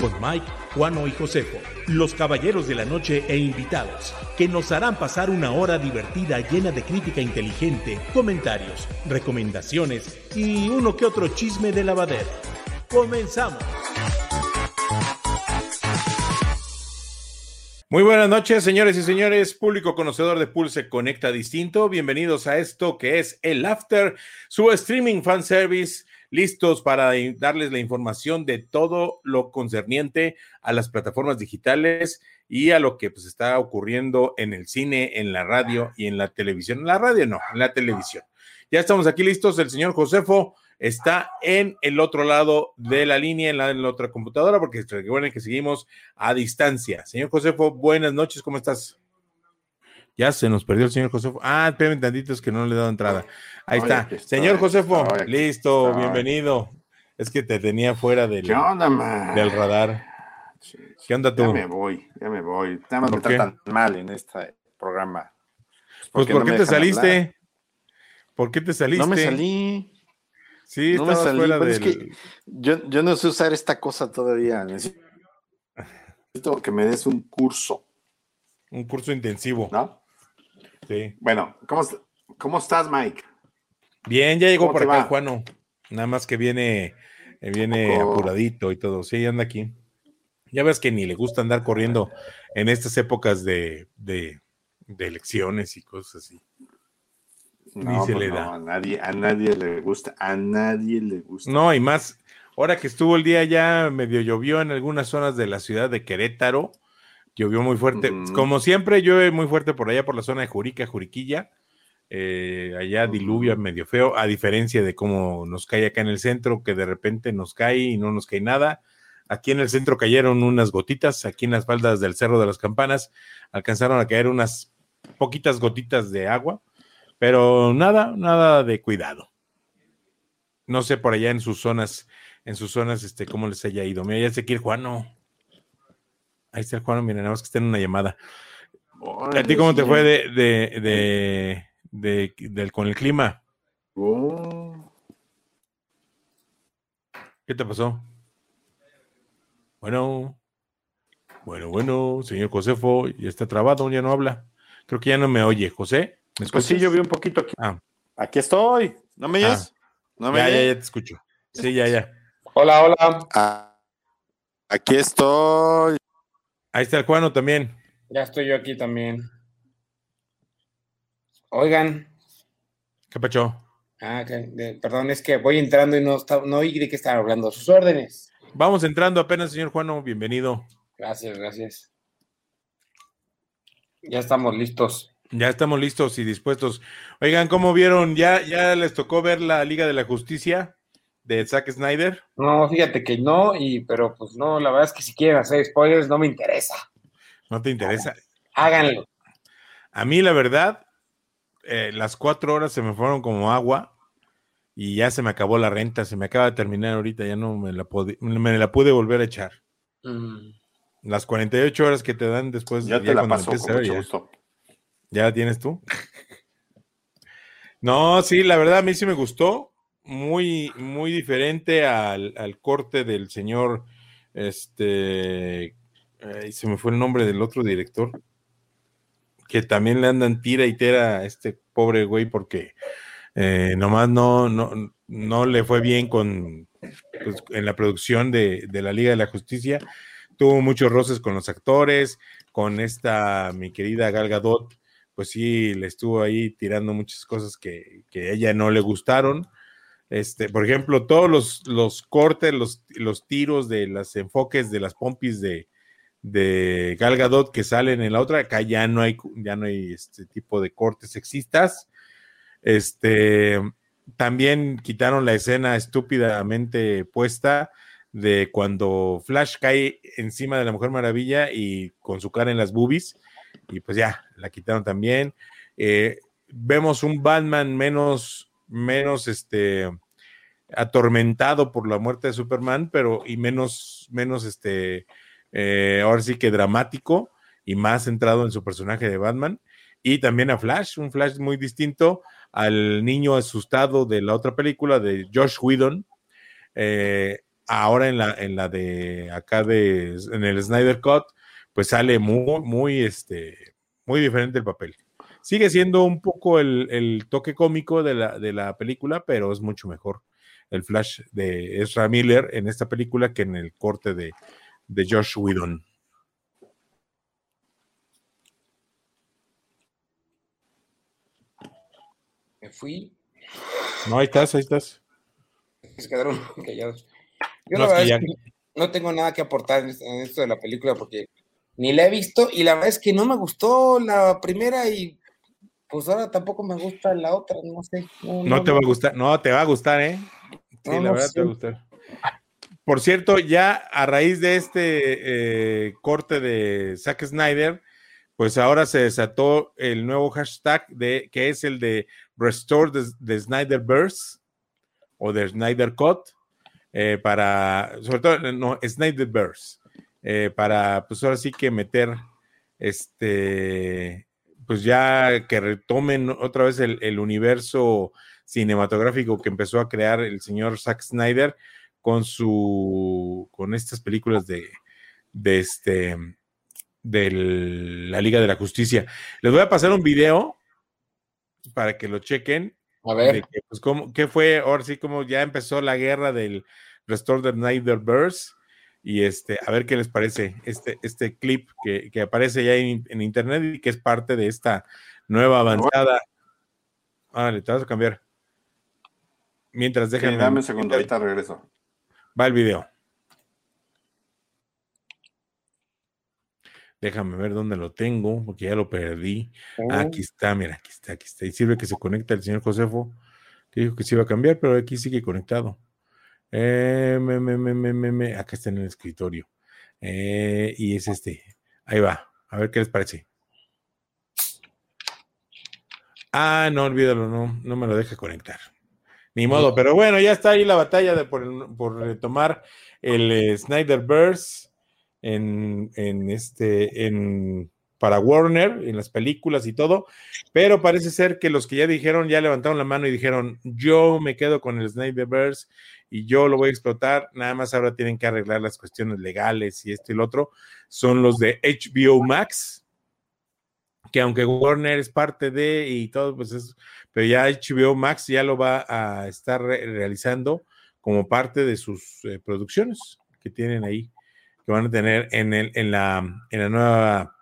Con Mike, Juano y Josefo, los caballeros de la noche e invitados, que nos harán pasar una hora divertida llena de crítica inteligente, comentarios, recomendaciones y uno que otro chisme de lavadero. Comenzamos. Muy buenas noches, señores y señores, público conocedor de Pulse Conecta Distinto. Bienvenidos a esto que es el After, su streaming fan service, listos para darles la información de todo lo concerniente a las plataformas digitales y a lo que pues está ocurriendo en el cine, en la radio y en la televisión. En la radio no, en la televisión. Ya estamos aquí listos, el señor Josefo está en el otro lado de la línea, en la, otra computadora, porque recuerden que seguimos a distancia. Señor Josefo, buenas noches, ¿cómo estás? Ya se nos perdió el señor Josefo. Ah, espérenme tantito, es que no le he dado entrada. Ahí está. Señor Josefo, listo, bienvenido. Es que te tenía fuera del, del radar. ¿Qué onda tú? Ya me voy, ya me voy. Nada más me tratan mal en este programa. Pues, ¿por qué te saliste? ¿Por qué te saliste? No me salí. Sí, no me salí, fuera es que yo, yo, no sé usar esta cosa todavía. Necesito que me des un curso. Un curso intensivo. ¿No? Sí. Bueno, ¿cómo, cómo estás, Mike? Bien, ya llegó por acá, Juano. Nada más que viene, eh, viene apuradito y todo. Sí, anda aquí. Ya ves que ni le gusta andar corriendo en estas épocas de, de, de elecciones y cosas así. No, se pues le da. a nadie, a nadie le gusta, a nadie le gusta. No, y más, ahora que estuvo el día ya medio llovió en algunas zonas de la ciudad de Querétaro, llovió muy fuerte, como siempre llueve muy fuerte por allá por la zona de Jurica, Juriquilla, eh, allá diluvia medio feo, a diferencia de cómo nos cae acá en el centro, que de repente nos cae y no nos cae nada. Aquí en el centro cayeron unas gotitas, aquí en las faldas del Cerro de las Campanas alcanzaron a caer unas poquitas gotitas de agua pero nada, nada de cuidado. No sé por allá en sus zonas, en sus zonas, este, cómo les haya ido. Mira, ya sé que el Juano. Ahí está el Juano, miren, nada más que está en una llamada. ¿A ti cómo te fue de, de, de, de, con el clima? Oh. ¿Qué te pasó? Bueno, bueno, bueno, señor Josefo, ya está trabado, ya no habla. Creo que ya no me oye. José. pues sí, yo vi un poquito aquí. Ah. Aquí estoy. ¿No me oyes? ¿No me ya, ya, ya te escucho. Sí, ya, ya. Hola, hola. Ah, aquí estoy. Ahí está el Juano también. Ya estoy yo aquí también. Oigan. ¿Qué pacho? Ah, perdón, es que voy entrando y no, no oí de qué están hablando. Sus órdenes. Vamos entrando apenas, señor Juano. Bienvenido. Gracias, gracias. Ya estamos listos. Ya estamos listos y dispuestos. Oigan, ¿cómo vieron? ¿Ya, ya les tocó ver la Liga de la Justicia de Zack Snyder? No, fíjate que no, y pero pues no, la verdad es que si quieren hacer spoilers no me interesa. ¿No te interesa? Háganlo. A mí, la verdad, eh, las cuatro horas se me fueron como agua y ya se me acabó la renta, se me acaba de terminar ahorita, ya no me la, me la pude volver a echar. Mm. Las 48 horas que te dan después ya te la paso, con ¿Ya la tienes tú? no, sí, la verdad a mí sí me gustó. Muy, muy diferente al, corte del señor. Este. se me fue el nombre del otro director. Que también le andan tira y tera a este pobre güey porque eh, nomás no, no, no le fue bien con pues, en la producción de, de la Liga de la Justicia. Tuvo muchos roces con los actores, con esta mi querida Gal Gadot, pues sí, le estuvo ahí tirando muchas cosas que, a ella no le gustaron. Este, por ejemplo, todos los, los cortes, los, los, tiros de los enfoques de las pompis de, de Gal Gadot que salen en la otra, acá ya no hay, ya no hay este tipo de cortes sexistas. Este, también quitaron la escena estúpidamente puesta de cuando Flash cae encima de la Mujer Maravilla y con su cara en las boobies, y pues ya, la quitaron también. Eh, vemos un Batman menos, menos este, atormentado por la muerte de Superman, pero y menos, menos este, eh, ahora sí que dramático y más centrado en su personaje de Batman. Y también a Flash, un Flash muy distinto al niño asustado de la otra película de Josh Whedon. Eh, ahora en la, en la de acá de en el Snyder Cut, pues sale muy, muy, este, muy diferente el papel. Sigue siendo un poco el, toque cómico de la, de la, película, pero es mucho mejor el flash de Ezra Miller en esta película que en el corte de, de Josh Whedon. Me fui. No, ahí estás, ahí estás. Se quedaron callados. Yo no, la verdad es que no tengo nada que aportar en esto de la película porque ni la he visto y la verdad es que no me gustó la primera y pues ahora tampoco me gusta la otra, no sé. No, te va a gustar, no, te va a gustar, ¿eh? Sí, la verdad te va a gustar. Por cierto, ya a raíz de este eh, corte de Zack Snyder, pues ahora se desató el nuevo hashtag de que es el de Restore the, Snyderverse o de Snyder Cut eh, para, sobre todo, no, Snyderverse, eh, para pues ahora sí que meter este pues ya que retomen otra vez el, universo cinematográfico que empezó a crear el señor Zack Snyder con su con estas películas de, de este de la Liga de la Justicia. Les voy a pasar un video para que lo chequen. A ver. pues, ¿Qué fue? Ahora sí, como ya empezó la guerra del Restore the Snyderverse y este, a ver qué les parece este, este clip que, aparece ya en, internet y que es parte de esta nueva avanzada. Ah, le te vas a cambiar. Mientras déjame. dame un segundo, ahorita regreso. Va el video. Déjame ver dónde lo tengo, porque ya lo perdí. Aquí está, mira, aquí está, aquí está. Y sirve que se conecta el señor Josefo, que dijo que se iba a cambiar, pero aquí sigue conectado. Eh, me, me, me, acá está en el escritorio. Eh, y es este. Ahí va. A ver qué les parece. Ah, no, olvídalo, no, no me lo deja conectar. Ni modo, pero bueno, ya está ahí la batalla de por, por retomar el eh, Snyderverse en, en este, en para Warner, en las películas y todo, pero parece ser que los que ya dijeron, ya levantaron la mano y dijeron, yo me quedo con el Snyderverse y yo lo voy a explotar, nada más ahora tienen que arreglar las cuestiones legales y esto y lo otro, son los de HBO Max, que aunque Warner es parte de y todo, pues es, pero ya HBO Max ya lo va a estar realizando como parte de sus eh, producciones que tienen ahí, que van a tener en, el, en, la, en la nueva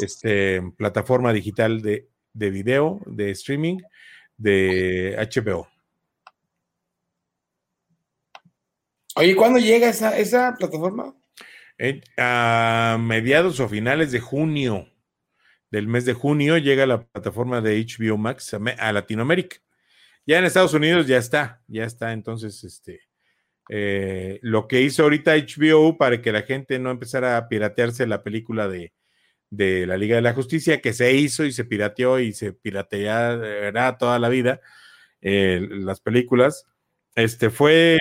este, plataforma digital de, de video, de streaming de HBO. Oye, ¿cuándo llega esa, esa plataforma? a mediados o finales de junio del mes de junio llega la plataforma de HBO Max a, Latinoamérica. Ya en Estados Unidos ya está, ya está. Entonces, este, eh, lo que hizo ahorita HBO para que la gente no empezara a piratearse la película de, de la Liga de la Justicia, que se hizo y se pirateó y se pirateará toda la vida eh, las películas, este fue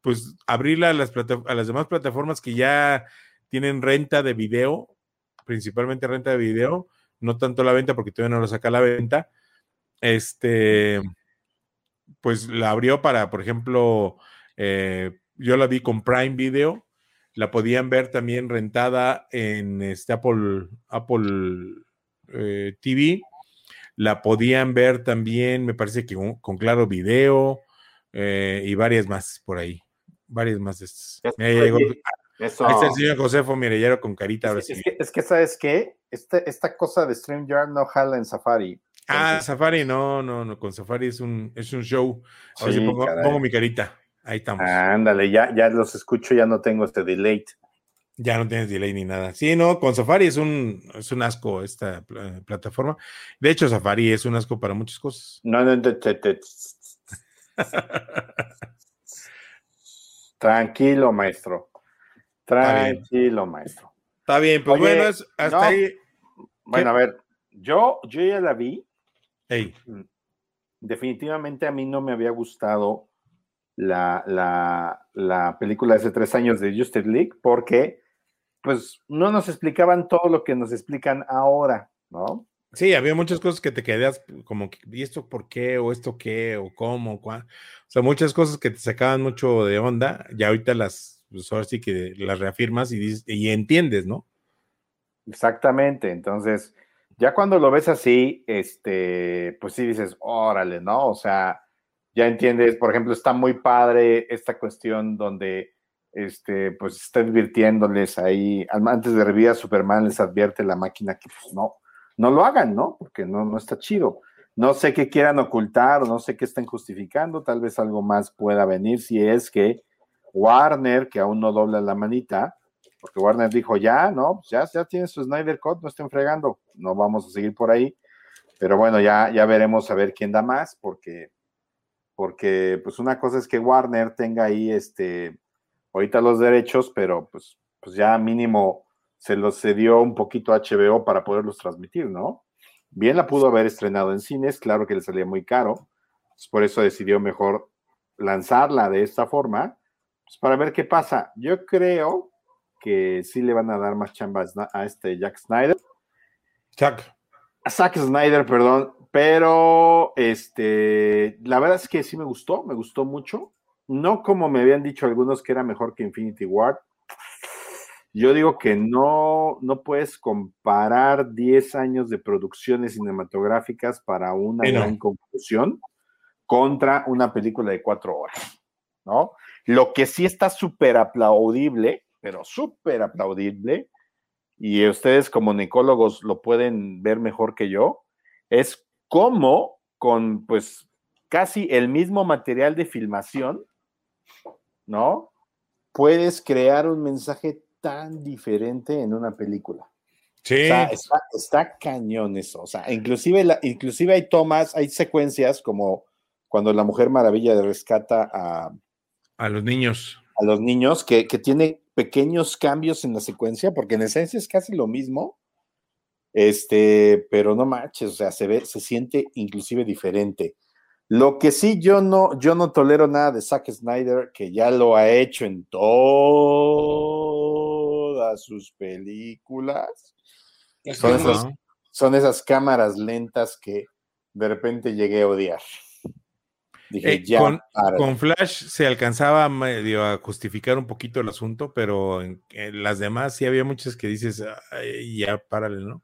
pues abrirla a las, a las demás plataformas que ya tienen renta de video, principalmente renta de video, no tanto la venta porque todavía no lo saca la venta. Este, pues la abrió para, por ejemplo, eh, yo la vi con Prime Video, la podían ver también rentada en este Apple, Apple eh, TV, la podían ver también, me parece que con, Claro Video eh, y varias más por ahí varias más de estas. Ahí está el señor Josefo Mirellero con carita. Es, que, es, que, ¿sabes qué? Este, esta cosa de StreamYard no jala en Safari. Ah, Safari, no, no, no, con Safari es un, es un show. A ver si pongo, mi carita. Ahí estamos. ándale, ya, ya los escucho, ya no tengo este delay. Ya no tienes delay ni nada. Sí, no, con Safari es un, es un asco esta plataforma. De hecho, Safari es un asco para muchas cosas. No, no, te, te, Tranquilo, maestro. Tranquilo, maestro. Está bien, pues bueno, hasta ahí. Bueno, a ver, yo, yo ya la vi. Mm, definitivamente a mí no me había gustado la, la, la película de hace tres años de Justice League porque pues no nos explicaban todo lo que nos explican ahora, ¿no? Sí, había muchas cosas que te quedas como, ¿y esto por qué? ¿O esto qué? ¿O cómo? O sea, muchas cosas que te sacaban mucho de onda, ya ahorita las, pues ahora sí que las reafirmas y, y entiendes, ¿no? Exactamente, entonces, ya cuando lo ves así, este, pues sí dices, órale, ¿no? O sea, ya entiendes, por ejemplo, está muy padre esta cuestión donde, este, pues está advirtiéndoles ahí, antes de revivir a Superman, les advierte la máquina que pues no, no lo hagan, ¿no? Porque no, no está chido. No sé qué quieran ocultar no sé qué están justificando, tal vez algo más pueda venir si es que Warner, que aún no dobla la manita, porque Warner dijo, ya, no, ya, ya tiene su Snyder Cut, no estén fregando, no vamos a seguir por ahí, pero bueno, ya, ya veremos a ver quién da más, porque, porque pues una cosa es que Warner tenga ahí, este, ahorita los derechos, pero pues, pues ya mínimo se los cedió un poquito a HBO para poderlos transmitir, ¿no? Bien la pudo haber estrenado en cines, claro que le salía muy caro, pues por eso decidió mejor lanzarla de esta forma, pues para ver qué pasa. Yo creo que sí le van a dar más chambas a este Jack Snyder. Jack. A Zack Snyder, perdón, pero este, la verdad es que sí me gustó, me gustó mucho. No como me habían dicho algunos que era mejor que Infinity Ward, yo digo que no, no puedes comparar 10 años de producciones cinematográficas para una gran conclusión contra una película de cuatro horas, ¿no? Lo que sí está súper aplaudible, pero súper aplaudible, y ustedes como necólogos lo pueden ver mejor que yo, es cómo con pues casi el mismo material de filmación, ¿no? Puedes crear un mensaje tan diferente en una película. Sí. está, cañón eso. O sea, inclusive, la, inclusive hay tomas, hay secuencias como cuando la Mujer Maravilla rescata a... A los niños. A los niños, que, que tiene pequeños cambios en la secuencia, porque en esencia es casi lo mismo. Este, pero no manches, o sea, se ve, se siente inclusive diferente. Lo que sí yo no, yo no tolero nada de Zack Snyder, que ya lo ha hecho en todas sus películas. Son esas, cámaras lentas que de repente llegué a odiar. Dije, eh, ya, con, Flash se alcanzaba medio a justificar un poquito el asunto, pero en, las demás sí había muchas que dices, ya párale, ¿no?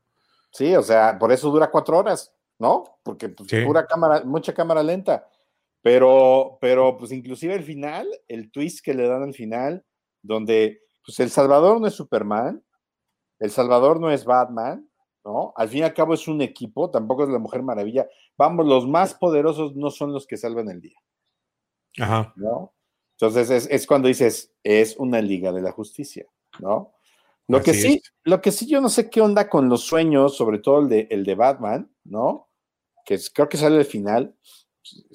Sí, o sea, por eso dura cuatro horas. ¿no? Porque pues, pura cámara, mucha cámara lenta. Pero, pero, pues inclusive el final, el twist que le dan al final, donde, pues El Salvador no es Superman, El Salvador no es Batman, ¿no? Al fin y al cabo es un equipo, tampoco es la Mujer Maravilla. Vamos, los más poderosos no son los que salvan el día. Ajá. ¿No? Entonces es, cuando dices, es una liga de la justicia, ¿no? Lo que sí, lo que sí yo no sé qué onda con los sueños, sobre todo el de, el de Batman, ¿no? que creo que sale al final,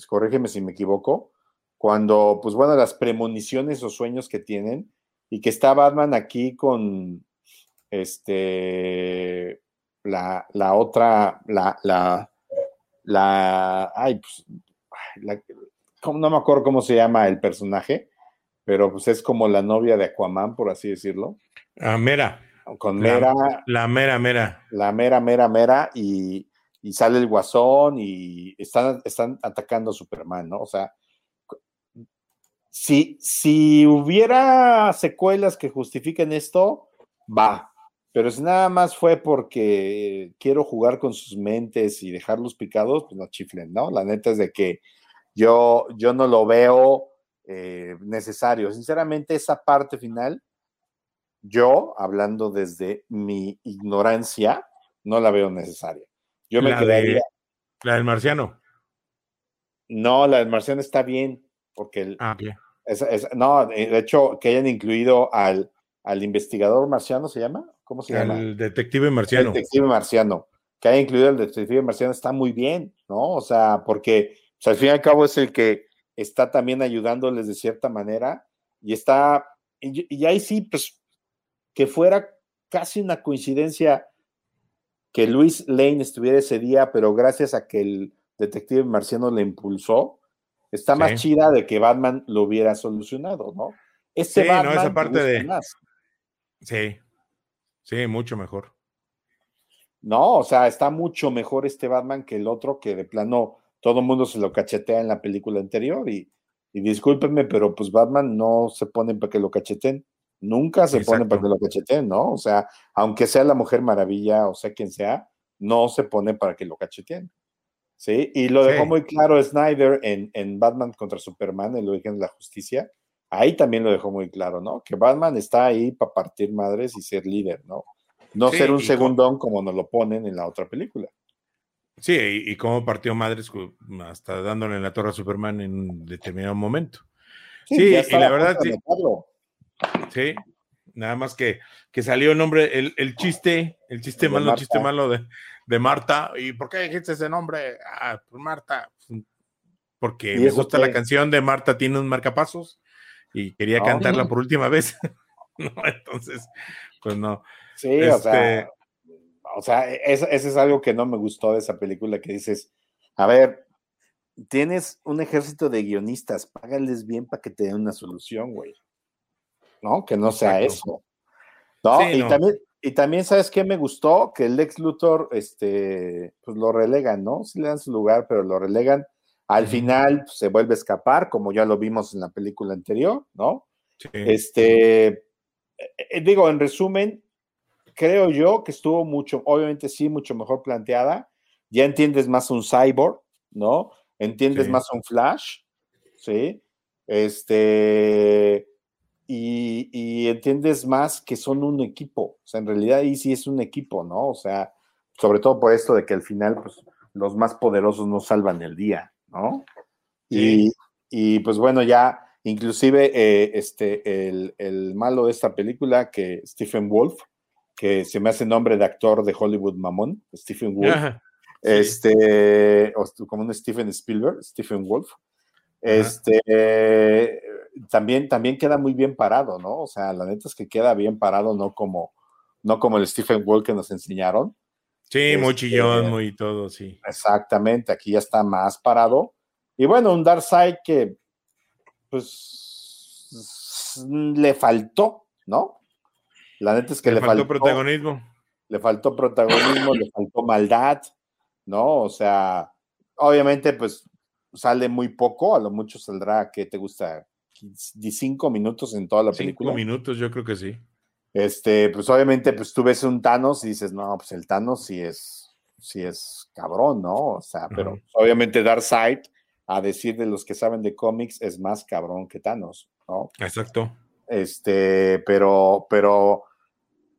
corrígeme si me equivoco, cuando, pues bueno, las premoniciones o sueños que tienen, y que está Batman aquí con este la, otra, la, la, la, ay, pues, no me acuerdo cómo se llama el personaje, pero pues es como la novia de Aquaman, por así decirlo. Ah, Mera. Con Mera. la Mera, Mera. La Mera, Mera, Mera, y, y sale el guasón y están, están atacando a Superman, ¿no? O sea, si, si hubiera secuelas que justifiquen esto, va. Pero si nada más fue porque quiero jugar con sus mentes y dejarlos picados, pues no chiflen, ¿no? La neta es de que yo, yo no lo veo eh, necesario. Sinceramente, esa parte final, yo, hablando desde mi ignorancia, no la veo necesaria. Yo me quedaría. la del marciano. No, la del marciano está bien, porque el, ah, no, de hecho, que hayan incluido al, al investigador marciano, ¿se llama? ¿Cómo se llama? El detective marciano. El detective marciano. Que haya incluido al detective marciano está muy bien, ¿no? O sea, porque al fin y al cabo es el que está también ayudándoles de cierta manera Y está, y, ahí sí, pues, que fuera casi una coincidencia que Luis Lane estuviera ese día, pero gracias a que el detective marciano le impulsó, está más chida de que Batman lo hubiera solucionado, ¿no? Este sí, no, esa parte de... Sí, sí, mucho mejor. No, o sea, está mucho mejor este Batman que el otro, que de plano todo el mundo se lo cachetea en la película anterior. Y, y discúlpenme, pero pues Batman no se pone para que lo cacheten. Nunca se pone para que lo cacheten, ¿no? O sea, aunque sea la Mujer Maravilla o sea quien sea, no se pone para que lo cacheten. ¿Sí? Y lo dejó muy claro Snyder en, en Batman contra Superman, en el origen de la justicia. Ahí también lo dejó muy claro, ¿no? Que Batman está ahí para partir madres y ser líder, ¿no? No ser un segundón como nos lo ponen en la otra película. Sí, y, como partió madres hasta dándole la torre a Superman en un determinado momento. Sí, y la verdad, sí, sí, nada más que, que salió el nombre, el, el chiste, el chiste malo, el chiste malo de, de, Marta. ¿Y por qué dijiste ese nombre? Ah, pues Marta, porque me gusta la canción de Marta tiene un marcapasos y quería cantarla por última vez. no, entonces, pues no. Sí, o sea, este o sea, eso, es algo que no me gustó de esa película, que dices, a ver, tienes un ejército de guionistas, págales bien para que te den una solución, güey. ¿No? Que no sea eso. ¿No? y, También, y también, ¿sabes qué me gustó? Que el ex Luthor, este, pues lo relegan, ¿no? Sí le dan su lugar, pero lo relegan. Al final pues, se vuelve a escapar, como ya lo vimos en la película anterior, ¿no? Este, eh, eh, digo, en resumen, creo yo que estuvo mucho, obviamente sí, mucho mejor planteada. Ya entiendes más un cyborg, ¿no? Entiendes más un flash, ¿sí? Este, y, entiendes más que son un equipo. O sea, en realidad ahí sí es un equipo, ¿no? O sea, sobre todo por esto de que al final, pues, los más poderosos no salvan el día, ¿no? Y, pues bueno, ya, inclusive, eh, este, el, el, malo de esta película, que Stephen Wolf, que se me hace nombre de actor de Hollywood mamón, Stephen Wolf. Este, como un Stephen Spielberg, Stephen Wolf. Este, también, también queda muy bien parado, ¿no? O sea, la neta es que queda bien parado, no como, no como el Stephen Wolf que nos enseñaron. Sí, muy este, chillón, muy todo, sí. Exactamente, aquí ya está más parado. Y bueno, un Darkseid que, pues, le faltó, ¿no? La neta es que le, faltó, protagonismo. Le faltó protagonismo, le faltó maldad, ¿no? O sea, obviamente, pues sale muy poco, a lo mucho saldrá, ¿qué te gusta? ¿15 minutos en toda la película? Cinco minutos, yo creo que sí. Este, pues obviamente, pues tú ves un Thanos y dices, no, pues el Thanos sí es, sí es cabrón, ¿no? O sea, pero obviamente dar obviamente Darkseid, a decir de los que saben de cómics, es más cabrón que Thanos, ¿no? Exacto. Este, pero, pero,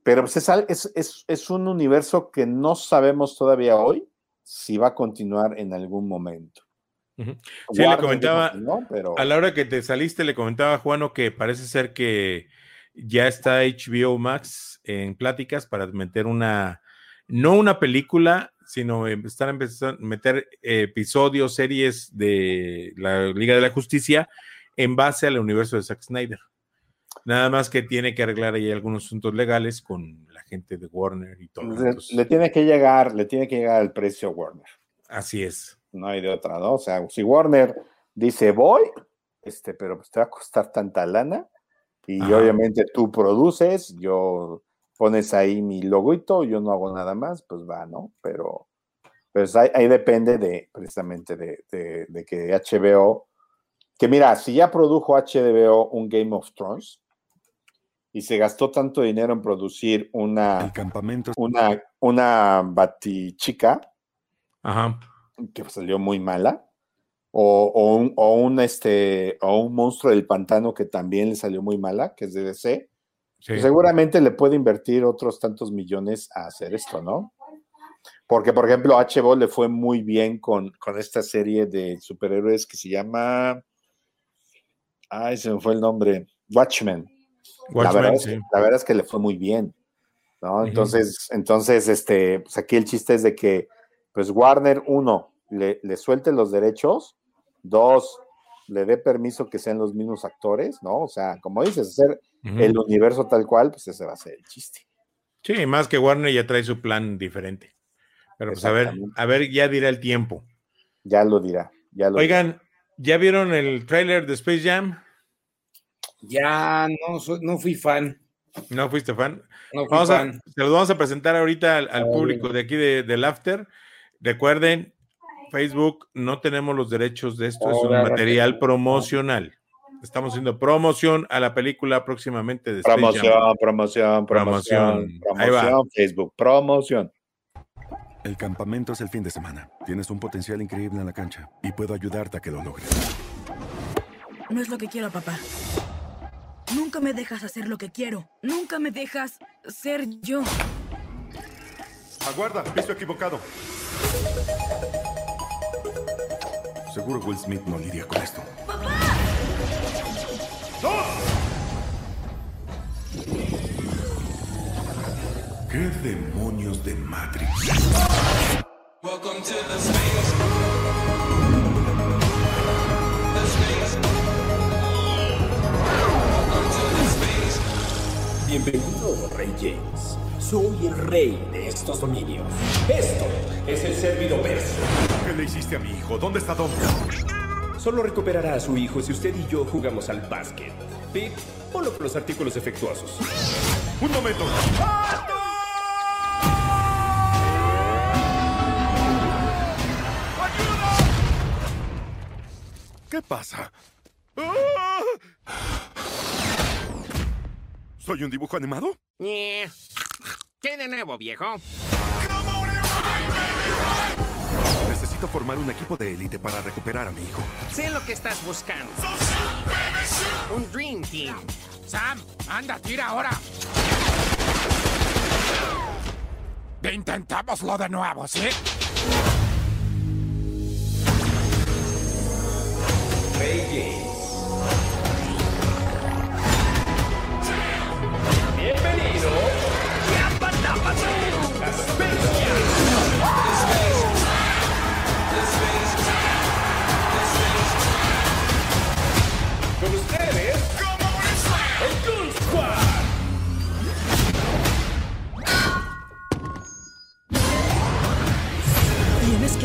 pero pues es, es, un universo que no sabemos todavía hoy si va a continuar en algún momento. Sí, le comentaba, a la hora que te saliste, le comentaba a Juano que parece ser que ya está HBO Max en pláticas para meter una, no una película, sino están empezando a meter episodios, series de la Liga de la Justicia en base al universo de Zack Snyder. Nada más que tiene que arreglar ahí algunos asuntos legales con la gente de Warner y todo. Le, tiene que llegar, le tiene que llegar el precio a Warner. Así es. No hay de otra, ¿no? O sea, si Warner dice voy, este, pero pues te va a costar tanta lana y obviamente tú produces, yo pones ahí mi logoito, yo no hago nada más, pues va, ¿no? Pero pues ahí, depende de precisamente de, de, que HBO, que mira, si ya produjo HBO un Game of Thrones, y se gastó tanto dinero en producir una, una, una batichica que salió muy mala, o, un, o, este, o un monstruo del pantano que también le salió muy mala, que es de DC, pues seguramente le puede invertir otros tantos millones a hacer esto, ¿no? Porque, por ejemplo, HBO le fue muy bien con, con esta serie de superhéroes que se llama. Ay, se me fue el nombre. Watchmen la, verdad es, que le fue muy bien, ¿no? Entonces, entonces, este, pues aquí el chiste es de que, pues Warner, uno, le, le suelte los derechos, dos, le dé permiso que sean los mismos actores, ¿no? O sea, como dices, hacer el universo tal cual, pues ese va a ser el chiste. Sí, más que Warner ya trae su plan diferente. Pero pues a ver, a ver, ya dirá el tiempo. Ya lo dirá. Ya lo Oigan, ¿ya vieron el tráiler de Space Jam? Ya no, no fui fan. ¿No fuiste fan? No fui fan. se los vamos a presentar ahorita al, público de aquí de, del After. Recuerden, Facebook, no tenemos los derechos de esto, es un material promocional. Estamos haciendo promoción a la película próximamente de promoción, promoción, promoción, promoción, Facebook, promoción. El campamento es el fin de semana. Tienes un potencial increíble en la cancha y puedo ayudarte a que lo logres. No es lo que quiero, papá. Nunca me dejas hacer lo que quiero. Nunca me dejas ser yo. Aguarda, piso equivocado. Seguro Will Smith no lidia con esto. ¡Papá! ¿Qué demonios de Matrix? Welcome to the space. Bienvenido, Rey James. Soy el rey de estos dominios. Esto es el servido verso. ¿Qué le hiciste a mi hijo? ¿Dónde está Dom? Solo recuperará a su hijo si usted y yo jugamos al básquet. Pete, ponlo con los artículos defectuosos. ¡Un momento! ¿Qué pasa? ¿Soy un dibujo animado? ¿Qué de nuevo, viejo? Necesito formar un equipo de élite para recuperar a mi hijo. Sé lo que estás buscando. Un Dream Team. Sam, anda, tira ahora. Intentámoslo de nuevo, ¿sí? Bienvenido.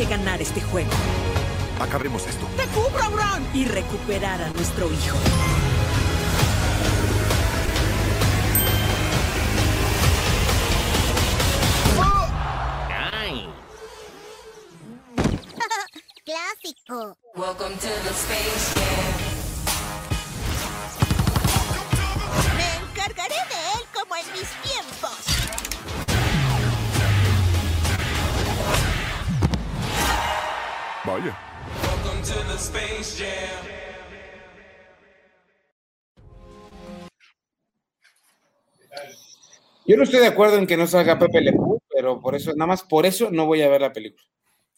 Que ganar este juego. Acabemos esto. ¡Te cubro, Bron! Y recuperar a nuestro hijo. Clásico. Welcome to the Space Jam. Me encargaré de él como en mis tiempos. Vaya. Yo no estoy de acuerdo en que no salga Pepe Le pero por eso, nada más por eso no voy a ver la película.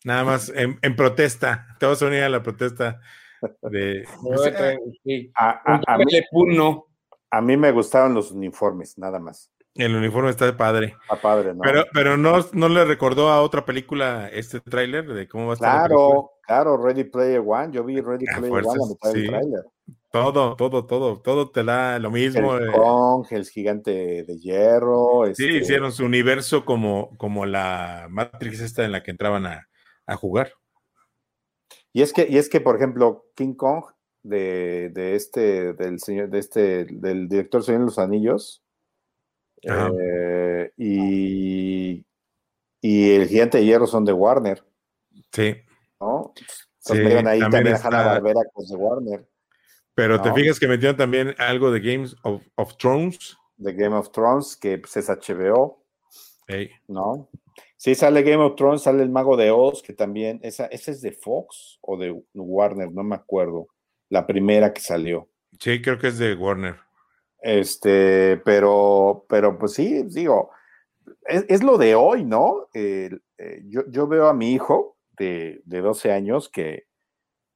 Nada más en, protesta. Te vas a unir a la protesta de. a, mí, no. a mí me gustaron los uniformes, nada más. El uniforme está padre. Está padre, ¿no? Pero, pero no, no le recordó a otra película este tráiler de cómo va a estar. Claro, claro, Ready Player One. Yo vi Ready Player One a mitad del tráiler. Todo, todo, todo, todo te da lo mismo. El, Kong, el gigante de hierro. Sí, este hicieron su universo como, como la Matrix esta en la que entraban a, a jugar. Y es que, y es que, por ejemplo, King Kong de, de este, del señor, de este, del director Señor de los Anillos, eh, y, y, el gigante de hierro son de Warner. Sí. ¿no? Entonces ahí también, a Barbera con de Warner. Pero te fijas que metieron también algo de Games of, Thrones. De Game of Thrones, que pues, es HBO. ¿No? Sí, sale Game of Thrones, sale el Mago de Oz, que también, esa, esa es de Fox o de Warner, no me acuerdo. La primera que salió. Sí, creo que es de Warner. Este, pero, pero pues sí, digo, es, lo de hoy, ¿no? Eh, yo, veo a mi hijo de, de 12 años que,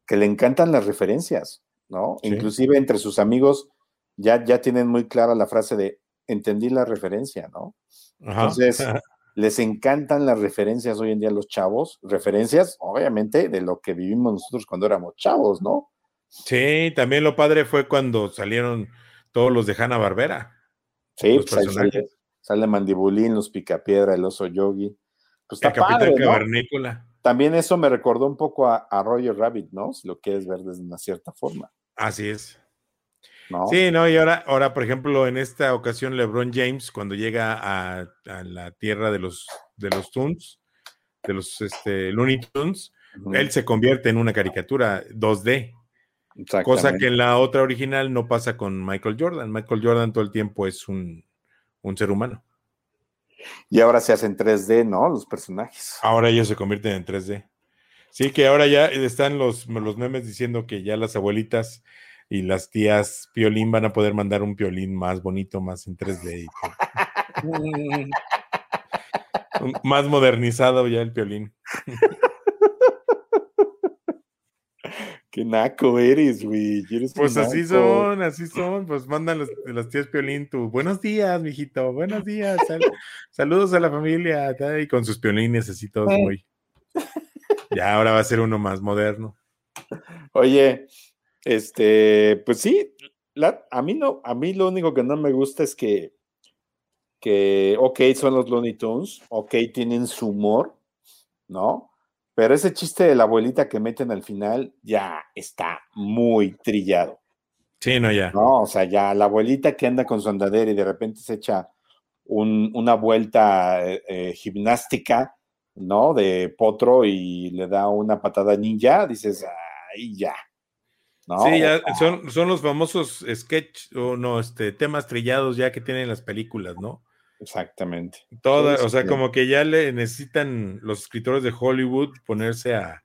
que, le encantan las referencias, ¿no? Inclusive entre sus amigos ya, ya tienen muy clara la frase de entendí la referencia, ¿no? Entonces, les encantan las referencias hoy en día a los chavos, referencias, obviamente, de lo que vivimos nosotros cuando éramos chavos, ¿no? Sí, también lo padre fue cuando salieron todos los de Hanna Barbera. Sí, pues sale, sale, Mandibulín, los Picapiedra, el oso Yogi. Pues está Capitán Cavernícola. También eso me recordó un poco a, Roger Rabbit, ¿no? Si lo quieres ver desde una cierta forma. Así es. Sí, no, y ahora, ahora, por ejemplo, en esta ocasión, LeBron James, cuando llega a, la tierra de los, de los Toons, de los este, Looney Tunes, él se convierte en una caricatura 2D. Cosa que en la otra original no pasa con Michael Jordan. Michael Jordan todo el tiempo es un, un ser humano. Y ahora se hacen 3D, ¿no? Los personajes. Ahora ellos se convierten en 3D. Sí, que ahora ya están los, los memes diciendo que ya las abuelitas y las tías Piolín van a poder mandar un Piolín más bonito, más en 3D. más modernizado ya el Piolín. Qué naco eres, güey. Pues así son, así son. Pues mandan las tías Piolín tu buenos días, mijito, buenos días. saludos a la familia. Y con sus piolines así todos muy. Ya ahora va a ser uno más moderno. Oye, este, pues sí, a mí no, a mí lo único que no me gusta es que, que, ok, son los Looney Tunes, ok, tienen su humor, ¿no? Pero ese chiste de la abuelita que meten al final ya está muy trillado. Sí, no, ya. No, o sea, ya la abuelita que anda con su andadera y de repente se echa una vuelta eh, eh, gimnástica, ¿no? De potro y le da una patada ninja, dices, ay, ya. Sí, ya son, son los famosos sketch o no, este, temas trillados ya que tienen las películas, ¿no? Exactamente. Toda, o sea, como que ya le necesitan los escritores de Hollywood ponerse a,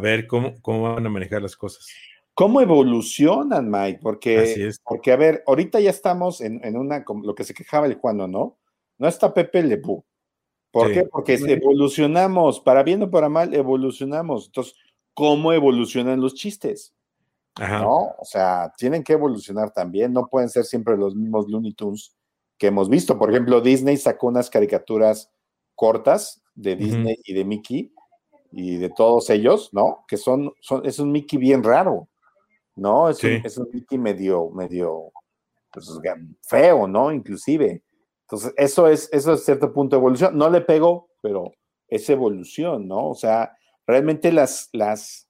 ver cómo, cómo van a manejar las cosas. ¿Cómo evolucionan, Mike? Porque, porque a ver, ahorita ya estamos en, una, lo que se quejaba el Juan, ¿no? No está Pepe Lepú. ¿Por qué? Porque evolucionamos, para bien o para mal, evolucionamos. Entonces, ¿cómo evolucionan los chistes? ¿no? O sea, tienen que evolucionar también, no pueden ser siempre los mismos Looney Tunes que hemos visto. Por ejemplo, Disney sacó unas caricaturas cortas de Disney y de Mickey y de todos ellos, ¿no? Que son, son es un Mickey bien raro, ¿no? Es, un, Mickey medio, medio pues, feo, ¿no? Inclusive. Entonces, eso es, eso es cierto punto de evolución. No le pego, pero es evolución, ¿no? O sea, realmente las, las,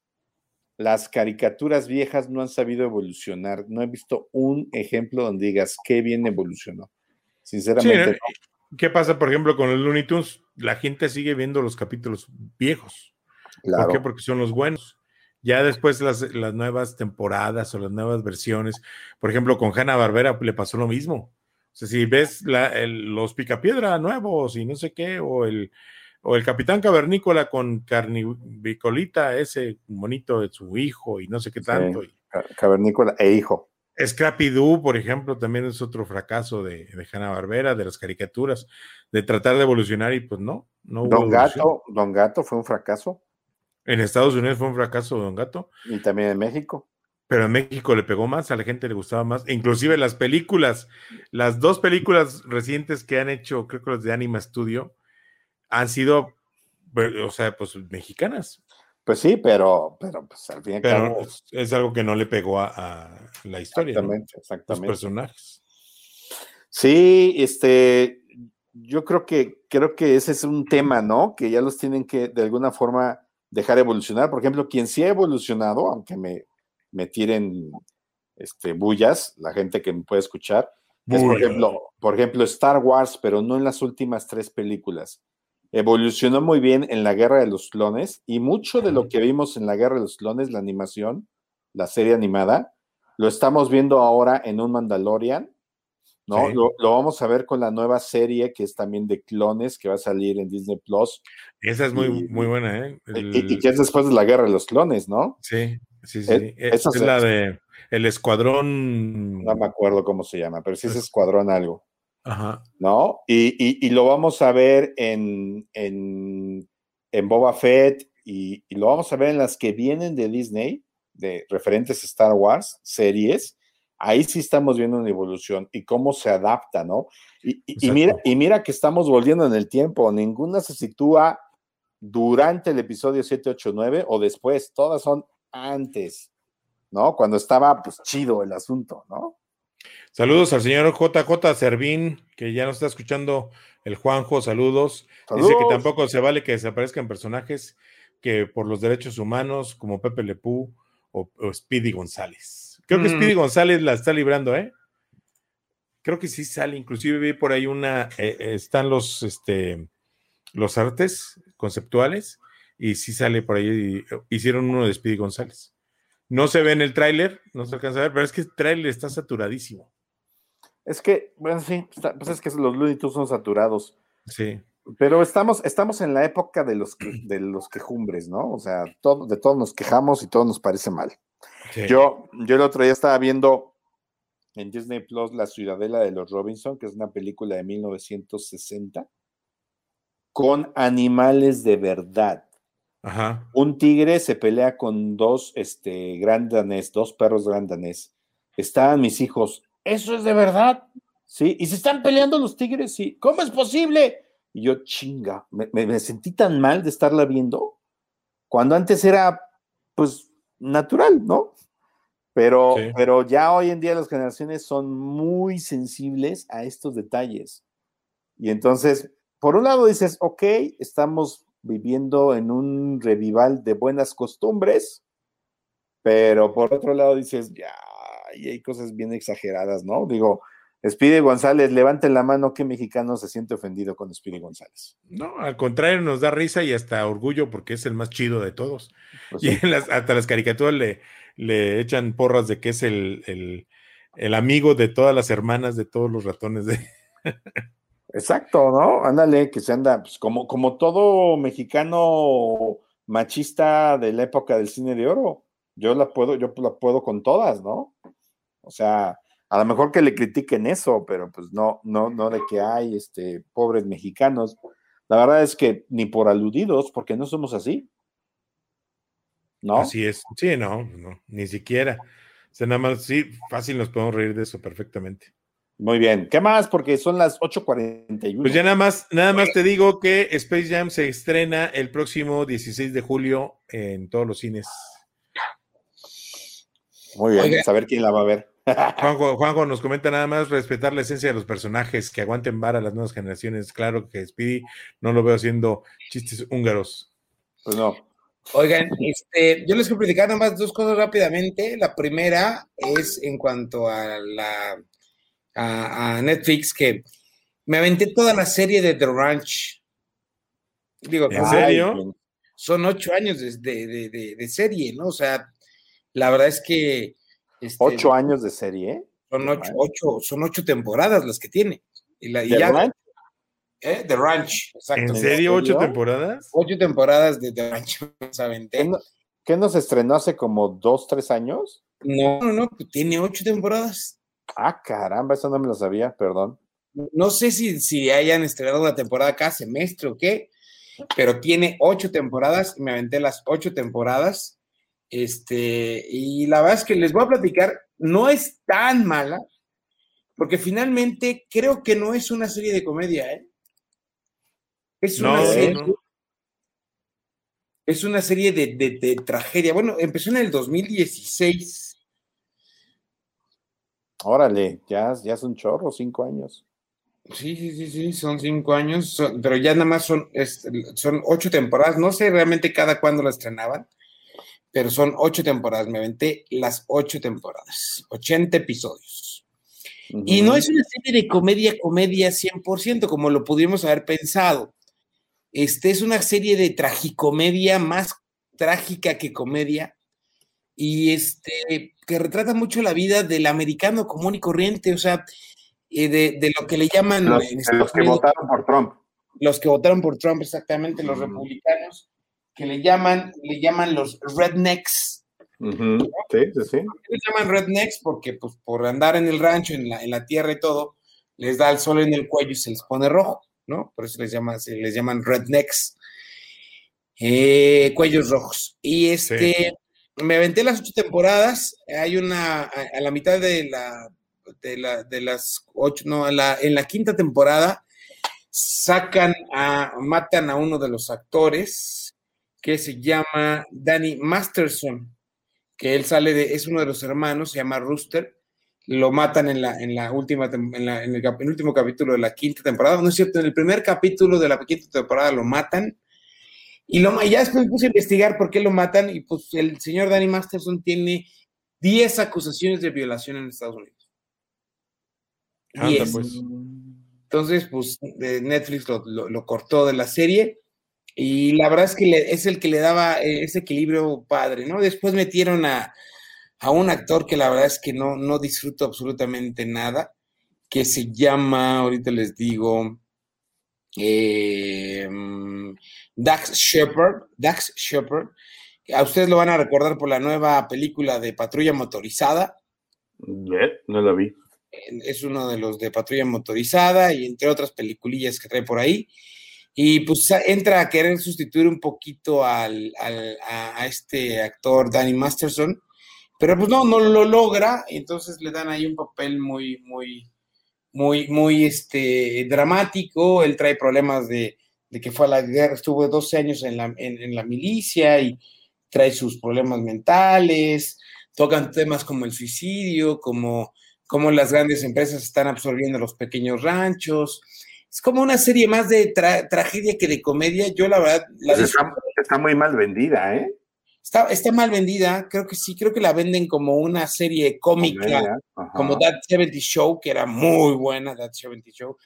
las caricaturas viejas no han sabido evolucionar. No he visto un ejemplo donde digas qué bien evolucionó. Sinceramente. ¿Qué pasa, por ejemplo, con los Looney Tunes? La gente sigue viendo los capítulos viejos. ¿Por qué? Porque son los buenos. Ya después las, las nuevas temporadas o las nuevas versiones, por ejemplo, con Hanna Barbera le pasó lo mismo. O sea, si ves los Picapiedra nuevos y no sé qué, o el, o el Capitán Cavernícola con Carnivicolita, ese monito de su hijo y no sé qué tanto. cavernícola e hijo. Scrappy Doo, por ejemplo, también es otro fracaso de, de Hanna Barbera, de las caricaturas, de tratar de evolucionar y pues no, no Don Gato, Don Gato fue un fracaso. En Estados Unidos fue un fracaso Don Gato. Y también en México. Pero en México le pegó más, a la gente le gustaba más. Inclusive las películas, las dos películas recientes que han hecho, creo que los de Anima Studio, han sido, o sea, pues mexicanas. Pues sí, pero, pero pues al fin y al cabo. Es, algo que no le pegó a, la historia. Exactamente, exactamente. Los personajes. Sí, este, yo creo que, creo que ese es un tema, ¿no? Que ya los tienen que de alguna forma dejar evolucionar. Por ejemplo, quien sí ha evolucionado, aunque me, me tiren este, bullas, la gente que me puede escuchar, es por ejemplo, por ejemplo, Star Wars, pero no en las últimas tres películas evolucionó muy bien en la Guerra de los Clones y mucho de lo que vimos en la Guerra de los Clones, la animación, la serie animada, lo estamos viendo ahora en un Mandalorian, ¿no? Lo, vamos a ver con la nueva serie que es también de clones que va a salir en Disney Plus. Esa es muy, muy buena, ¿eh? Y, que es después de la Guerra de los Clones, ¿no? Sí, sí, sí. Esa es la de el escuadrón. No me acuerdo cómo se llama, pero sí es escuadrón algo. Ajá. ¿No? Y, lo vamos a ver en, en, Boba Fett y, lo vamos a ver en las que vienen de Disney, de referentes a Star Wars, series. Ahí sí estamos viendo una evolución y cómo se adapta, ¿no? Y, mira, y mira que estamos volviendo en el tiempo, ninguna se sitúa durante el episodio 7, 8, 9 o después, todas son antes. ¿no? Cuando estaba pues chido el asunto, ¿no? Saludos al señor JJ Servín, que ya nos está escuchando el Juanjo, saludos. Dice que tampoco se vale que desaparezcan personajes que por los derechos humanos, como Pepe Lepú o, Speedy González. Creo que Speedy González la está librando, ¿eh? Creo que sí sale, inclusive vi por ahí una, eh, eh, están los, este, los artes conceptuales y sí sale por ahí, hicieron uno de Speedy González. No se ve en el tráiler, no se alcanza a ver, pero es que el tráiler está saturadísimo. Es que, bueno, sí, pues es que los Looney son saturados. Sí. Pero estamos, estamos en la época de los, de los quejumbres, ¿no? O sea, todo, de todos nos quejamos y todo nos parece mal. Yo, yo el otro día estaba viendo en Disney Plus La Ciudadela de los Robinson, que es una película de 1960, con animales de verdad. Ajá. Un tigre se pelea con dos este, grandanés, dos perros grandanés. Estaban mis hijos ¿Eso es de verdad? Sí, y se están peleando los tigres, sí. ¿Cómo es posible? Y yo, chinga, me, sentí tan mal de estarla viendo, cuando antes era, pues, natural, ¿no? Pero, pero ya hoy en día las generaciones son muy sensibles a estos detalles. Y entonces, por un lado dices, ok, estamos viviendo en un revival de buenas costumbres, pero por otro lado dices, ya, y hay cosas bien exageradas, ¿no? Digo, Speedy González, levanten la mano, ¿qué mexicano se siente ofendido con Speedy González? No, al contrario, nos da risa y hasta orgullo porque es el más chido de todos. Pues y hasta las caricaturas le, le echan porras de que es el, amigo de todas las hermanas de todos los ratones de... Exacto, ¿no? Ándale, que se anda, pues como, como todo mexicano machista de la época del cine de oro. Yo la puedo, yo la puedo con todas, ¿no? O sea, a lo mejor que le critiquen eso, pero pues no, no, no de que hay este, pobres mexicanos. La verdad es que ni por aludidos, porque no somos así. ¿No? Así es. Sí, no, no, ni siquiera. O sea, nada más, sí, fácil nos podemos reír de eso perfectamente. Muy bien. ¿Qué más? Porque son las 8:41. Pues ya nada más, nada más te digo que Space Jam se estrena el próximo 16 de julio en todos los cines. Muy bien, saber quién la va a ver. Juanjo, nos comenta nada más respetar la esencia de los personajes, que aguanten vara a las nuevas generaciones. Claro que Speedy no lo veo haciendo chistes húngaros. Pues no. Oigan, este, yo les quiero platicar nada más dos cosas rápidamente. La primera es en cuanto a la a, Netflix, que me aventé toda la serie de The Ranch. Digo, ¿En serio? Son ocho años de, de serie, ¿no? O sea, la verdad es que. Este, ¿Ocho años de serie? Son ocho, son ocho temporadas las que tiene. Y la, ¿The Ranch? ¿eh? The Ranch, exacto. ¿En serio ocho temporadas? Ocho temporadas de The Ranch, ¿Qué, no, ¿Qué nos estrenó hace como dos, tres años? No, no, no, pues tiene ocho temporadas. Ah, caramba, eso no me lo sabía, perdón. No sé si, si hayan estrenado una temporada cada semestre o qué, pero tiene ocho temporadas y me aventé las ocho temporadas este, y la verdad es que les voy a platicar, no es tan mala, porque finalmente creo que no es una serie de comedia, ¿eh? Es una serie. Es una serie de, tragedia. Bueno, empezó en el 2016. Órale, ya, ya son chorros, cinco años. Sí, sí, sí, sí, son cinco años, pero ya nada más son, son ocho temporadas. No sé realmente cada cuándo la estrenaban pero son ocho temporadas, me aventé las ocho temporadas, 80 episodios. Y no es una serie de comedia, comedia 100%, como lo pudimos haber pensado. Este es una serie de tragicomedia, más trágica que comedia, y este, que retrata mucho la vida del americano común y corriente, o sea, eh, de, lo que le llaman... Los, los que votaron por Trump. Los que votaron por Trump, exactamente, los republicanos que le llaman, le llaman los rednecks. Sí, sí, sí. Llaman rednecks porque pues, por andar en el rancho, en la, en la tierra y todo, les da el sol en el cuello y se les pone rojo, ¿no? Por eso les, llama, se les llaman rednecks. Eh, cuellos rojos. Y este, me aventé las ocho temporadas. Hay una, a, la mitad de la, de la, de las ocho, no, a la, en la quinta temporada, sacan a, matan a uno de los actores que se llama Danny Masterson, que él sale de, es uno de los hermanos, se llama Rooster, lo matan en la, en la última, en, la, en, el, último capítulo de la quinta temporada, no es cierto, en el primer capítulo de la quinta temporada lo matan, y, lo, y ya después puse a investigar por qué lo matan, y pues el señor Danny Masterson tiene 10 acusaciones de violación en Estados Unidos. pues. Entonces, pues Netflix lo, cortó de la serie y la verdad es que es el que le daba eh, ese equilibrio padre, ¿no? Después metieron a, un actor que la verdad es que no, no disfruto absolutamente nada, que se llama, ahorita les digo, eh, Dax Shepard, Dax Shepard. A ustedes lo van a recordar por la nueva película de Patrulla Motorizada. no la vi es uno de los de patrulla motorizada y entre otras peliculillas que trae por ahí. Y pues entra a querer sustituir un poquito al, a, este actor Danny Masterson, pero pues no, no lo logra, entonces le dan ahí un papel muy, muy, muy, muy este, dramático. Él trae problemas de, de que fue a la guerra, estuvo 12 años en la, en, en la milicia y trae sus problemas mentales, tocan temas como el suicidio, como cómo las grandes empresas están absorbiendo los pequeños ranchos. Es como una serie más de tragedia que de comedia. Yo la verdad... La pues está, muy mal vendida, ¿eh? Está, está, mal vendida, creo que sí, creo que la venden como una serie cómica, como That 70 Show, que era muy buena, That 70 Show.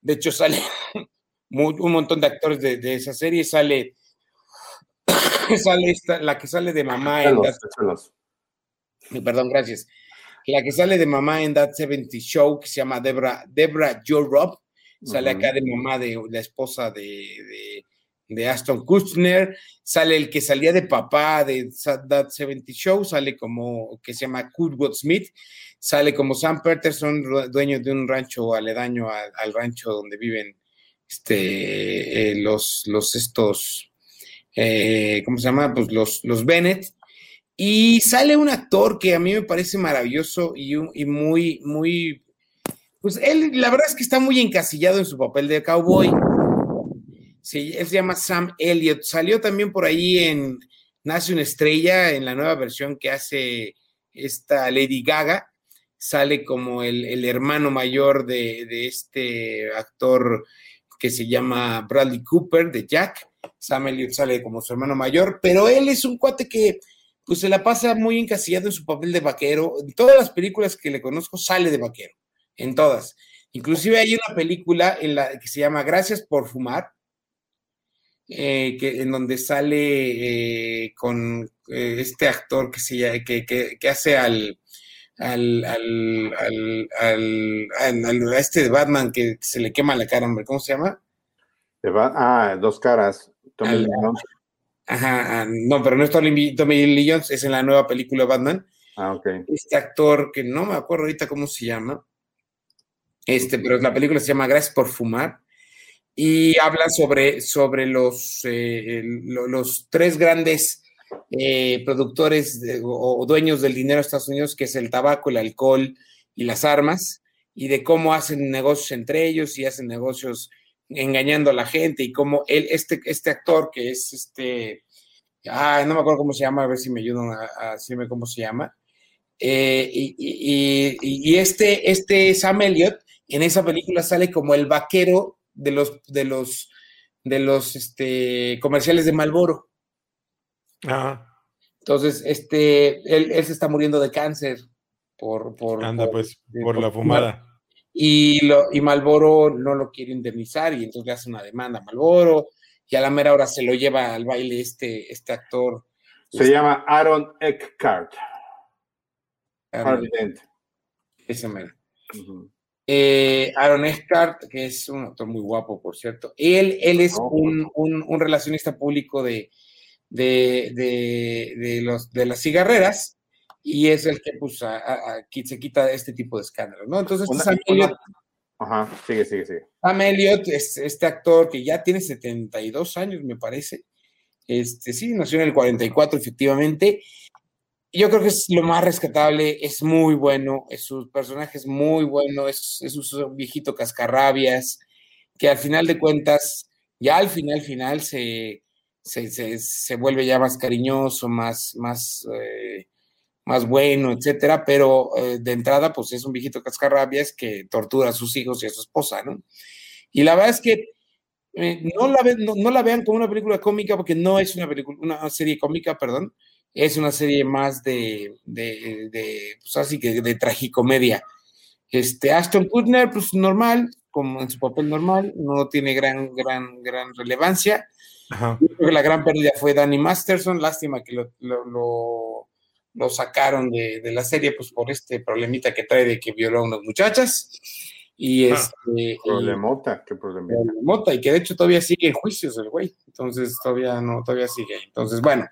De hecho, sale un montón de actores de, esa serie, sale, sale esta, la que sale de mamá en Perdón, gracias la que sale de mamá en That 70 Show, que se llama Debra, Debra Joe Robb, sale acá de mamá de la esposa de, de, Aston Kutcher, sale el que salía de papá de That 70 Show, sale como, que se llama Kurtwood Smith, sale como Sam Peterson, dueño de un rancho aledaño al, rancho donde viven este, eh, los, los estos, eh, ¿cómo se llama? Pues los, los Bennett, y sale un actor que a mí me parece maravilloso y, muy, muy, pues él, la verdad es que está muy encasillado en su papel de cowboy. Sí, él se llama Sam Elliott. Salió también por ahí en Nace una estrella, en la nueva versión que hace esta Lady Gaga. Sale como el, hermano mayor de, de, este actor que se llama Bradley Cooper, de Jack. Sam Elliott sale como su hermano mayor, pero él es un cuate que pues se la pasa muy encasillado en su papel de vaquero. En todas las películas que le conozco sale de vaquero, en todas. Inclusive hay una película en la que se llama Gracias por fumar, eh, que, en donde sale eh, con eh, este actor que, se, que, que, hace al, al, al, al, este de Batman que se le quema la cara, hombre, ¿cómo se llama? ah, dos caras. Ajá, ah, no, pero no es Tommy, Lee Jones, es en la nueva película Batman. Ah, ok. Este actor, que no me acuerdo ahorita cómo se llama, este, pero la película se llama Gracias por Fumar, y habla sobre, sobre los, eh, los tres grandes eh, productores o, dueños del dinero de Estados Unidos, que es el tabaco, el alcohol y las armas, y de cómo hacen negocios entre ellos y hacen negocios engañando a la gente y como él, este, este actor que es este, ah, no me acuerdo cómo se llama, a ver si me ayudan a, decirme cómo se llama. Eh, y, este, este Sam Elliott en esa película sale como el vaquero de los, de los, de los este, comerciales de Malboro. Ah. Entonces, este, él, se está muriendo de cáncer por, por Anda, pues, por, la fumada y, lo, y Malboro no lo quiere indemnizar y entonces le hace una demanda a Malboro y a la mera hora se lo lleva al baile este, este actor. Se llama Aaron Eckhart. Aaron, ese mero. Eh, Aaron Eckhart, que es un actor muy guapo, por cierto. Él, él es oh. un, un, un, relacionista público de, de, de, de, los, de las cigarreras y es el que pues, se quita este tipo de escándalos, ¿no? Entonces, Sam Elliott, Ajá, sigue, sigue, sigue. Sam Elliott es este actor que ya tiene 72 años, me parece. Este, sí, nació en el 44, efectivamente. Yo creo que es lo más rescatable, es muy bueno, es, su personaje es muy bueno, es, es un viejito cascarrabias, que al final de cuentas, ya al final, final, se, se, se, vuelve ya más cariñoso, más, más, eh, más bueno, etcétera, pero eh, de entrada, pues es un viejito cascarrabias que tortura a sus hijos y a su esposa, ¿no? Y la verdad es que eh, no, la no, la vean como una película cómica porque no es una película, una serie cómica, perdón, es una serie más de, de, de pues así que de tragicomedia. Este, Aston Kutner, pues normal, como en su papel normal, no tiene gran, gran, gran relevancia. creo que la gran pérdida fue Danny Masterson, lástima que lo, lo, lo, sacaron de, de, la serie, pues por este problemita que trae de que violó a unas muchachas. Y ah, este. Problemota, qué problemita. Problemota, y que de hecho todavía sigue en juicios el güey. Entonces todavía no, todavía sigue. Entonces, bueno,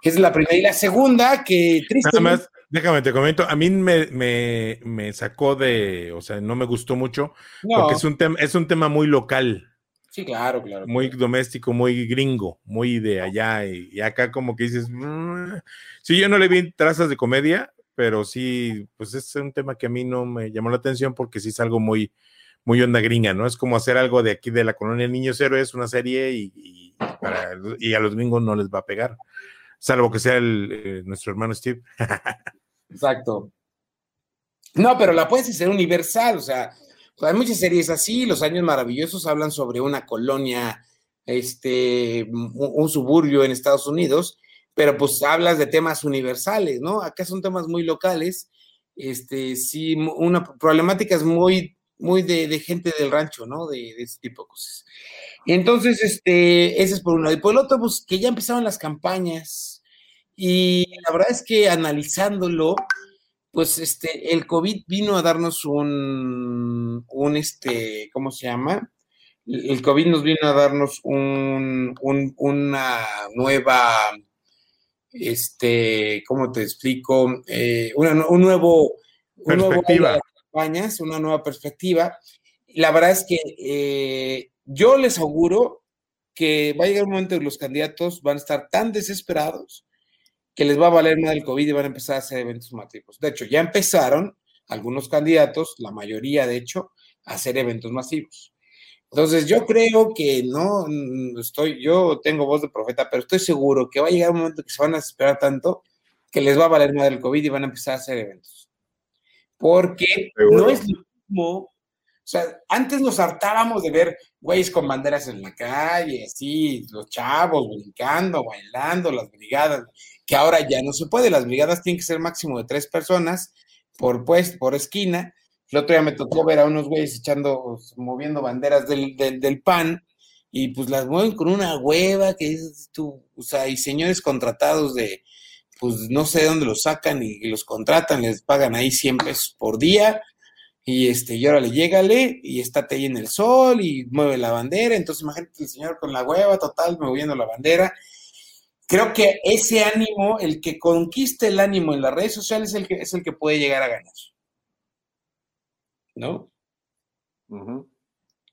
es la primera. Y la segunda, que tristemente. Nada más, déjame te comento, a mí me, me, me sacó de, o sea, no me gustó mucho, porque es un, tema es un tema muy local. Sí, claro, claro. Muy doméstico, muy gringo, muy de allá. Y, acá como que dices, mm". sí, yo no le vi trazas de comedia, pero sí, pues es un tema que a mí no me llamó la atención porque sí es algo muy, muy onda gringa, ¿no? Es como hacer algo de aquí de la colonia Niños Héroes, una serie y, y, a los gringos no les va a pegar, salvo que sea el, eh, nuestro hermano Steve. Exacto. No, pero la puedes hacer universal, o sea, hay muchas series así, Los Años Maravillosos hablan sobre una colonia, este, un suburbio en Estados Unidos, pero pues hablas de temas universales, ¿no? Acá son temas muy locales, este, sí, una problemática es muy, muy de, gente del rancho, ¿no? De, ese tipo de cosas. Entonces, este, ese es por uno. Y por el otro, pues que ya empezaron las campañas. Y la verdad es que analizándolo, pues este, el COVID vino a darnos un, un este, ¿cómo se llama? El COVID nos vino a darnos un, un, una nueva este, ¿cómo te explico? Eh, un nuevo, perspectiva. una nueva perspectiva. La verdad es que eh, yo les auguro que va a llegar un momento en que los candidatos van a estar tan desesperados que les va a valer más el COVID y van a empezar a hacer eventos masivos. De hecho, ya empezaron algunos candidatos, la mayoría de hecho, a hacer eventos masivos. Entonces yo creo que no mm, estoy, yo tengo voz de profeta, pero estoy seguro que va a llegar un momento que se van a esperar tanto que les va a valer más el COVID y van a empezar a hacer eventos. Porque no es lo mismo, o sea, antes nos hartábamos de ver güeyes con banderas en la calle, así, los chavos brincando, bailando, las brigadas, que ahora ya no se puede, las brigadas tienen que ser máximo de tres personas por, pues, por esquina, el otro día me tocó ver a unos güeyes echando, moviendo banderas del, del, pan y pues las mueven con una hueva que es tú, o sea, y señores contratados de, pues no sé de dónde los sacan y los contratan, les pagan ahí 100 pesos por día y este, y órale, llégale y estate ahí en el sol y mueve la bandera, entonces imagínate el señor con la hueva total moviendo la bandera. Creo que ese ánimo, el que conquiste el ánimo en las redes sociales es el que, es el que puede llegar a ganar. ¿No?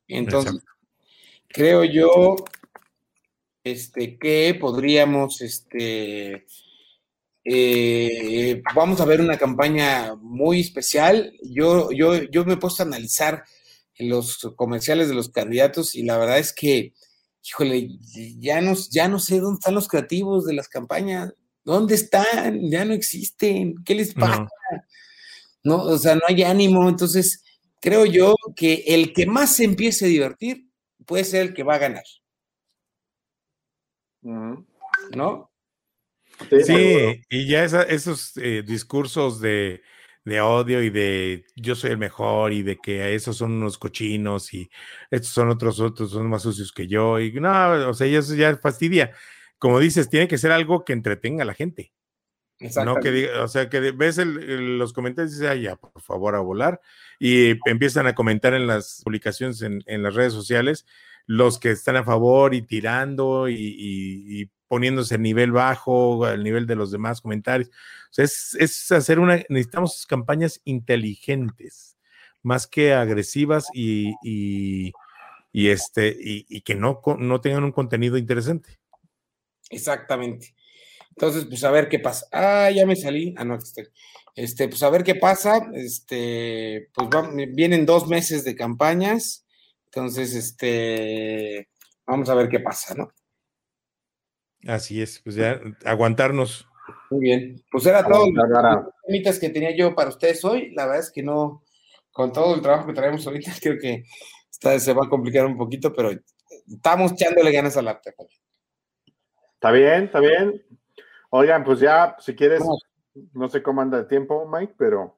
Entonces, creo yo este, que podríamos, este, eh, vamos a ver una campaña muy especial. Yo, yo, yo me he puesto a analizar los comerciales de los candidatos y la verdad es que, híjole, ya no, ya no sé dónde están los creativos de las campañas. ¿Dónde están? Ya no existen. ¿Qué les pasa? No, o sea, no hay ánimo. Entonces, creo yo que el que más se empiece a divertir puede ser el que va a ganar. ¿No? Sí, y ya esos eh, discursos de, odio y de yo soy el mejor y de que esos son unos cochinos y estos son otros, otros son más sucios que yo y no, o sea, eso ya fastidia. Como dices, tiene que ser algo que entretenga a la gente. No que diga, o sea, que ves los comentarios y dices, ay, ya, por favor, a volar. Y empiezan a comentar en las publicaciones en, las redes sociales los que están a favor y tirando y, poniéndose a nivel bajo, al nivel de los demás comentarios. O sea, es, hacer una, necesitamos campañas inteligentes, más que agresivas y, y este, y, que no, no tengan un contenido interesante. Exactamente. Entonces, pues a ver qué pasa. Ah, ya me salí. Ah, no, este, este pues a ver qué pasa. Este, pues vienen dos meses de campañas. Entonces, este, vamos a ver qué pasa, ¿no? Así es, pues ya aguantarnos. Muy bien. Pues era todo los que tenía yo para ustedes hoy. La verdad es que no, con todo el trabajo que traemos ahorita, creo que se va a complicar un poquito, pero estamos echándole ganas al arte. Está bien, está bien. Oigan, pues ya, si quieres, no sé cómo anda el tiempo, Mike, pero.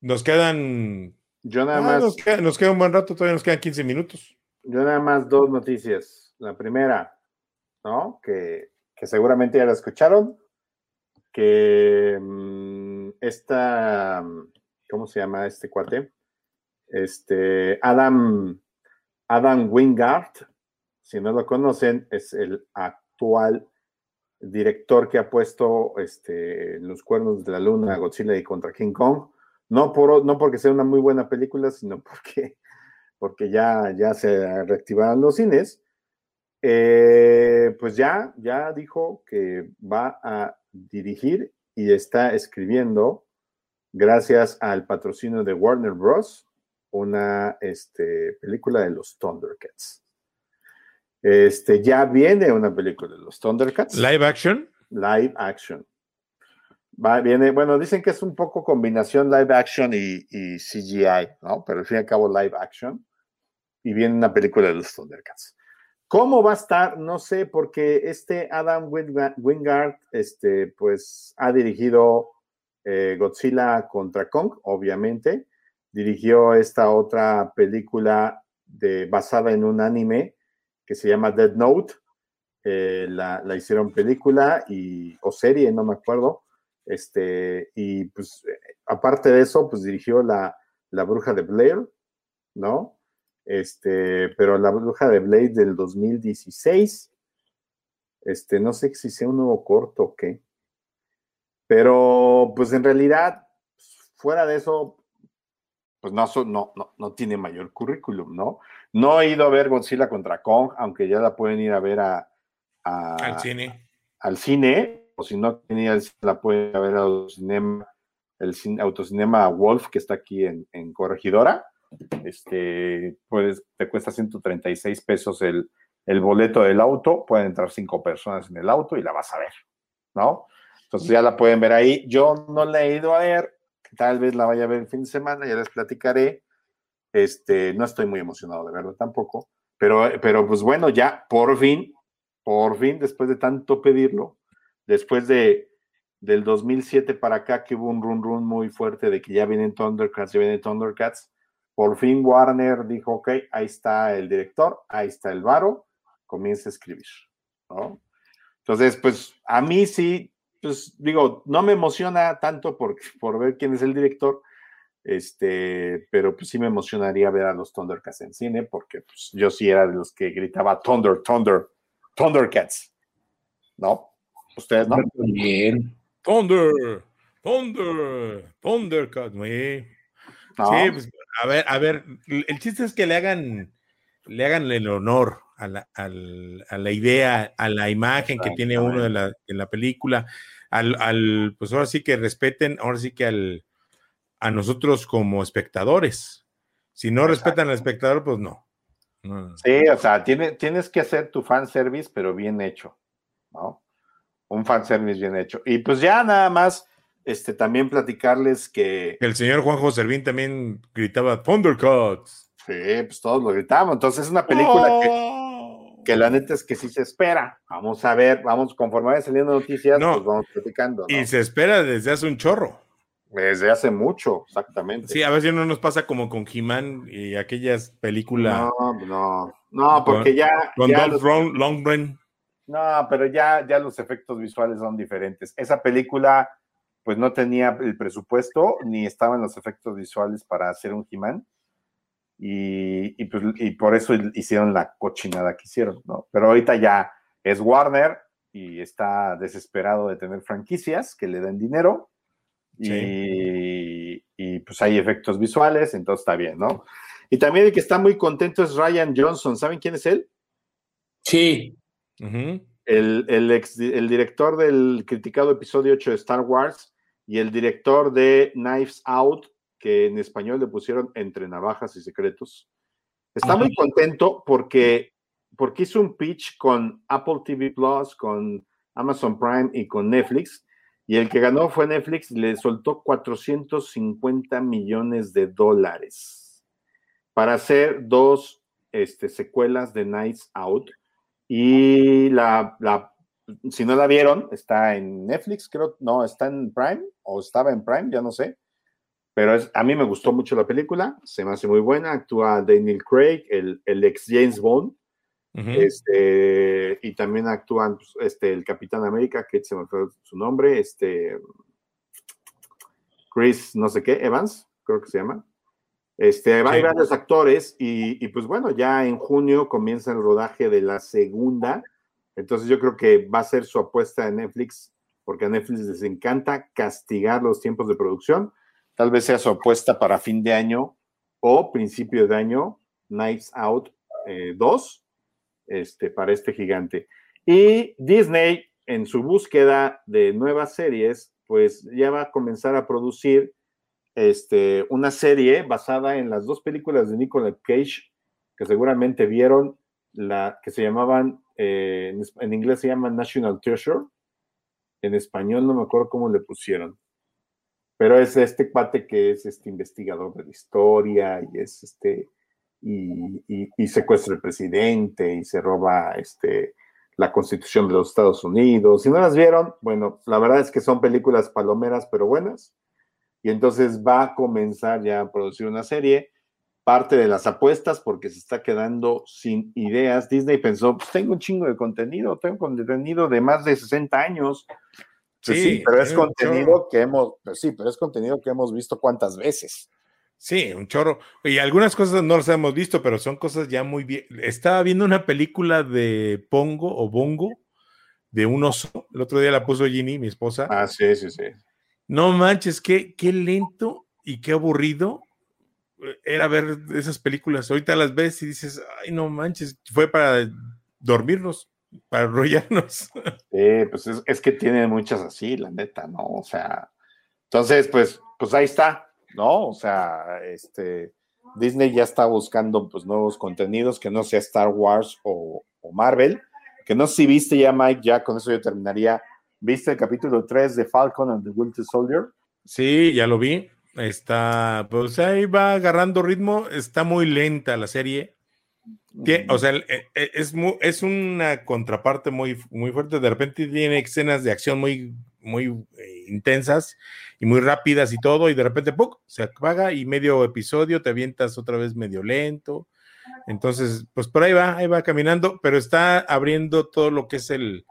Nos quedan. Yo nada ah, más. Nos queda, un buen rato, todavía nos quedan 15 minutos. Yo nada más dos noticias. La primera, ¿no? Que, seguramente ya la escucharon. Que mm, esta. ¿Cómo se llama este cuate? Este. Adam. Adam Wingard. Si no lo conocen, es el actual director que ha puesto este, los cuernos de la luna, Godzilla y contra King Kong, no, por, no porque sea una muy buena película, sino porque, porque ya, ya se reactivaron los cines, eh, pues ya, ya dijo que va a dirigir y está escribiendo, gracias al patrocinio de Warner Bros., una este, película de los Thundercats. Este, ya viene una película de los Thundercats. Live action. Live action. Va, viene, bueno, dicen que es un poco combinación live action y, CGI, ¿no? Pero al fin y al cabo live action. Y viene una película de los Thundercats. ¿Cómo va a estar? No sé, porque este Adam Wingard, este, pues ha dirigido eh, Godzilla contra Kong, obviamente. Dirigió esta otra película de, basada en un anime que se llama Dead Note. Eh, la, hicieron película y, o serie, no me acuerdo. Este, y pues, aparte de eso, pues dirigió la, la Bruja de Blair, ¿no? Este, pero la Bruja de Blair del 2016. Este, no sé si sea un nuevo corto o qué. Pero, pues en realidad, fuera de eso, pues no, no, no, no tiene mayor currículum, ¿no? No he ido a ver Godzilla contra Kong, aunque ya la pueden ir a ver a, al cine. Al cine, o si no la pueden ir a ver al cinema, el autocinema Wolf, que está aquí en, Corregidora. Este, pues te cuesta 136 pesos el, el boleto del auto, pueden entrar cinco personas en el auto y la vas a ver, ¿no? Entonces ya la pueden ver ahí. Yo no la he ido a ver, tal vez la vaya a ver el fin de semana, ya les platicaré. Este, no estoy muy emocionado de verlo tampoco, pero, pero pues bueno, ya por fin, por fin, después de tanto pedirlo, después de del 2007 para acá que hubo un run run muy fuerte de que ya vienen Thundercats, ya vienen Thundercats, por fin Warner dijo, ok, ahí está el director, ahí está el varo, comienza a escribir, ¿no? Entonces, pues a mí sí, pues digo, no me emociona tanto por, por ver quién es el director, este, pero pues sí me emocionaría ver a los Thundercats en cine, porque pues, yo sí era de los que gritaba Thunder, Thunder, Thundercats. ¿No? ¿Ustedes no? Bien. Thunder, Thunder, Thundercats, Sí, pues, a ver, a ver, el chiste es que le hagan, le hagan el honor a la, a la idea, a la imagen que tiene uno de la, en la película, al, al, pues ahora sí que respeten, ahora sí que al, a nosotros como espectadores. Si no respetan al espectador, pues no. Sí, o sea, tiene, tienes que hacer tu fan service, pero bien hecho, ¿no? Un fan service bien hecho. Y pues ya nada más, este, también platicarles que. El señor Juanjo Servín también gritaba Thundercats. Sí, pues todos lo gritamos. Entonces es una película que, oh. que, la neta es que sí se espera. Vamos a ver, vamos, conforme vaya saliendo noticias, pues vamos platicando. Y se espera desde hace un chorro. Desde hace mucho, exactamente. Sí, a ver si no nos pasa como con He-Man y aquellas películas. No, no, no, porque ya. Con ya Longren. No, pero ya, ya los efectos visuales son diferentes. Esa película, pues no tenía el presupuesto ni estaban los efectos visuales para hacer un He-Man. Y, pues, y por eso hicieron la cochinada que hicieron, ¿no? Pero ahorita ya es Warner y está desesperado de tener franquicias que le den dinero y, pues hay efectos visuales, entonces está bien, ¿no? Y también el que está muy contento es Ryan Johnson. ¿Saben quién es él? Sí. el, el, director del criticado episodio 8 de Star Wars y el director de Knives Out, que en español le pusieron Entre Navajas y Secretos. Está muy contento porque, porque hizo un pitch con Apple TV Plus, con Amazon Prime y con Netflix Y el que ganó fue Netflix, le soltó 450 millones de dólares para hacer dos este, secuelas de Nights Out. Y la, si no la vieron, está en Netflix, creo, no, está en Prime, o estaba en Prime, ya no sé. Pero es, a mí me gustó mucho la película, se me hace muy buena. Actúa Daniel Craig, el, el ex James Bond, este, y también actúan pues, este, el Capitán América, que se me fue su nombre, este, Chris, no sé qué, Evans, creo que se llama. Este, hay varios actores y, y, pues bueno, ya en junio comienza el rodaje de la segunda. Entonces yo creo que va a ser su apuesta en Netflix, porque a Netflix les encanta castigar los tiempos de producción. Tal vez sea su apuesta para fin de año o principio de año, Nights Out 2, este, para este gigante. Y Disney, en su búsqueda de nuevas series, pues ya va a comenzar a producir este, una serie basada en las dos películas de Nicolas Cage, que seguramente vieron, la, que se llamaban, eh, en, en, inglés se llaman National Treasure, en español no me acuerdo cómo le pusieron, pero es este pate que es este investigador de la historia y es este y, secuestra al presidente y se roba este, la constitución de los Estados Unidos. Si no las vieron, bueno, la verdad es que son películas palomeras, pero buenas. Y entonces va a comenzar ya a producir una serie. Parte de las apuestas, porque se está quedando sin ideas. Disney pensó, pues tengo un chingo de contenido, tengo contenido de más de 60 años. Pues sí, pero es contenido que hemos, pues sí, pero es contenido que hemos visto cuántas veces. Sí, un chorro. Y algunas cosas no las hemos visto, pero son cosas ya muy bien. Estaba viendo una película de Pongo o Bongo, de un oso. El otro día la puso Ginny, mi esposa. Ah, sí, sí, sí. No manches, qué, qué lento y qué aburrido era ver esas películas. Ahorita las ves y dices, ay, no manches, fue para dormirnos, para arrollarnos. Sí, pues es, es que tienen muchas así, la neta, ¿no? O sea, entonces, pues, pues ahí está ¿no? O sea, este, Disney ya está buscando pues nuevos contenidos que no sea Star Wars o, Marvel, que no sé si viste ya, Mike, ya con eso yo terminaría. ¿Viste el capítulo 3 de Falcon and the Winter Soldier? Sí, ya lo vi. Está, pues ahí va agarrando ritmo, está muy lenta la serie. o sea, e, e, es, es una contraparte muy, muy fuerte. De repente tiene escenas de acción muy, muy eh, intensas y muy rápidas y todo, y de repente ¡pum! se apaga y medio episodio te avientas otra vez medio lento. Entonces, pues por ahí va, ahí va caminando, pero está abriendo todo lo que es el,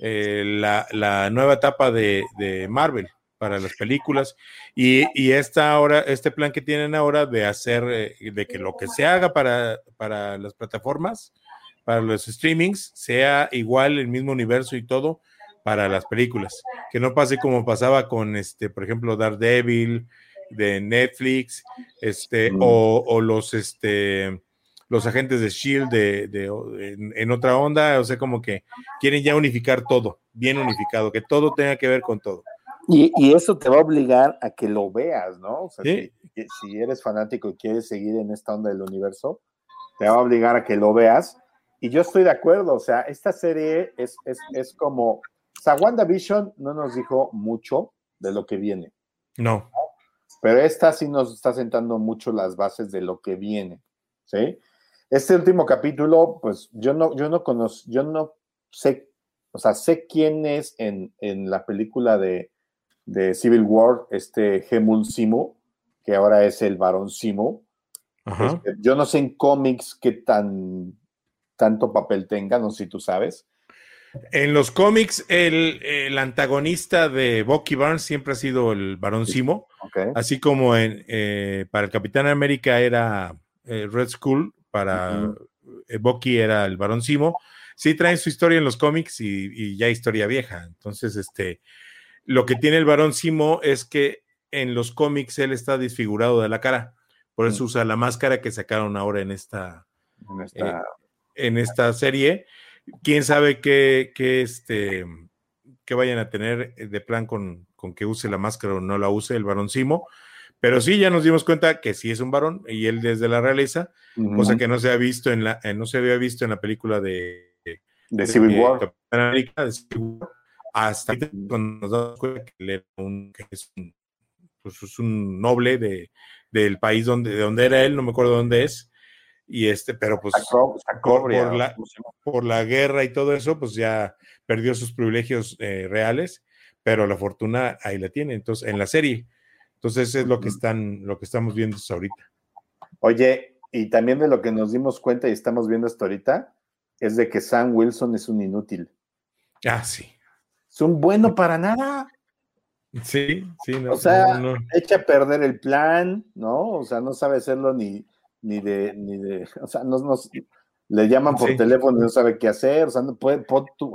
eh, la, nueva etapa de, Marvel para las películas y, y, esta ahora, este plan que tienen ahora de hacer, eh, de que lo que se haga para, para las plataformas, para los streamings, sea igual el mismo universo y todo, para las películas. Que no pase como pasaba con, este, por ejemplo, Daredevil de Netflix, este, mm. o, los, este, los agentes de Shield de, en, otra onda, o sea, como que quieren ya unificar todo, bien unificado, que todo tenga que ver con todo. Y, eso te va a obligar a que lo veas, ¿no? O sea, si, si, eres fanático y quieres seguir en esta onda del universo, te va a obligar a que lo veas. Y yo estoy de acuerdo, o sea, esta serie es, es, es como o sea, WandaVision no nos dijo mucho de lo que viene. No. Pero esta sí nos está sentando mucho las bases de lo que viene. ¿Sí? Este último capítulo, pues yo no, yo no conozco, yo no sé, o sea, sé quién es en, la película de, Civil War, este Gemul Simo, que ahora es el varón Simo. Este, yo no sé en cómics qué tan tanto papel tenga, no sé si tú sabes. En los cómics, el, antagonista de Bucky Barnes siempre ha sido el Barón Simo, así como en, eh, para el Capitán América era eh, Red Skull, para eh, Bucky era el Barón Simo. Sí traen su historia en los cómics y, ya historia vieja. Entonces, este, lo que tiene el Barón Simo es que en los cómics él está desfigurado de la cara, por eso usa la máscara que sacaron ahora en esta, en esta serie quién sabe qué, este, qué vayan a tener de plan con, que use la máscara o no la use el varón Simo. Pero sí, ya nos dimos cuenta que sí es un varón y él desde la realeza, cosa que no se ha visto en la, eh, no se había visto en la película de, de, Civil War. hasta cuando nos damos cuenta que él era un, que es un, pues es un noble de, del país donde, de donde era él, no me acuerdo dónde es, y este, pero pues por, la, por, la, guerra y todo eso, pues ya perdió sus privilegios eh, reales, pero la fortuna ahí la tiene, entonces, en la serie. Entonces es lo que están, lo que estamos viendo hasta ahorita. Oye, y también de lo que nos dimos cuenta y estamos viendo hasta ahorita, es de que Sam Wilson es un inútil. Ah, sí. Es un bueno para nada. Sí, sí, no. O sea, echa a perder el plan, ¿no? O sea, no sabe hacerlo ni, ni de, ni de, o sea, no, le llaman por teléfono y no sabe qué hacer, o sea, no puede,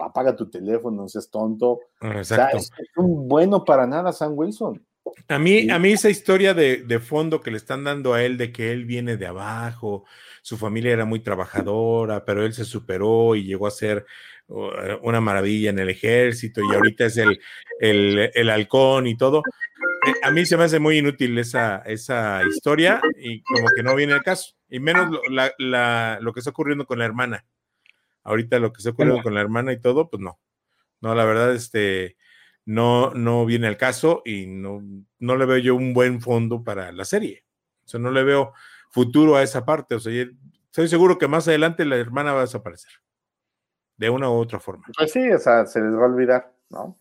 apaga tu teléfono, no seas tonto. Exacto. O sea, es, un bueno para nada, Sam Wilson. A mí, a mí esa historia de, de, fondo que le están dando a él de que él viene de abajo, su familia era muy trabajadora, pero él se superó y llegó a ser una maravilla en el ejército y ahorita es el, el, halcón y todo. Eh, a mí se me hace muy inútil esa, esa historia y como que no viene el caso. Y menos lo, lo que está ocurriendo con la hermana. Ahorita lo que está ocurriendo con la hermana y todo, pues no. No, la verdad, este, no, no viene al caso y no, no le veo yo un buen fondo para la serie. O sea, no le veo futuro a esa parte. O sea, estoy seguro que más adelante la hermana va a desaparecer de una u otra forma. Pues sí, o sea, se les va a olvidar, ¿no?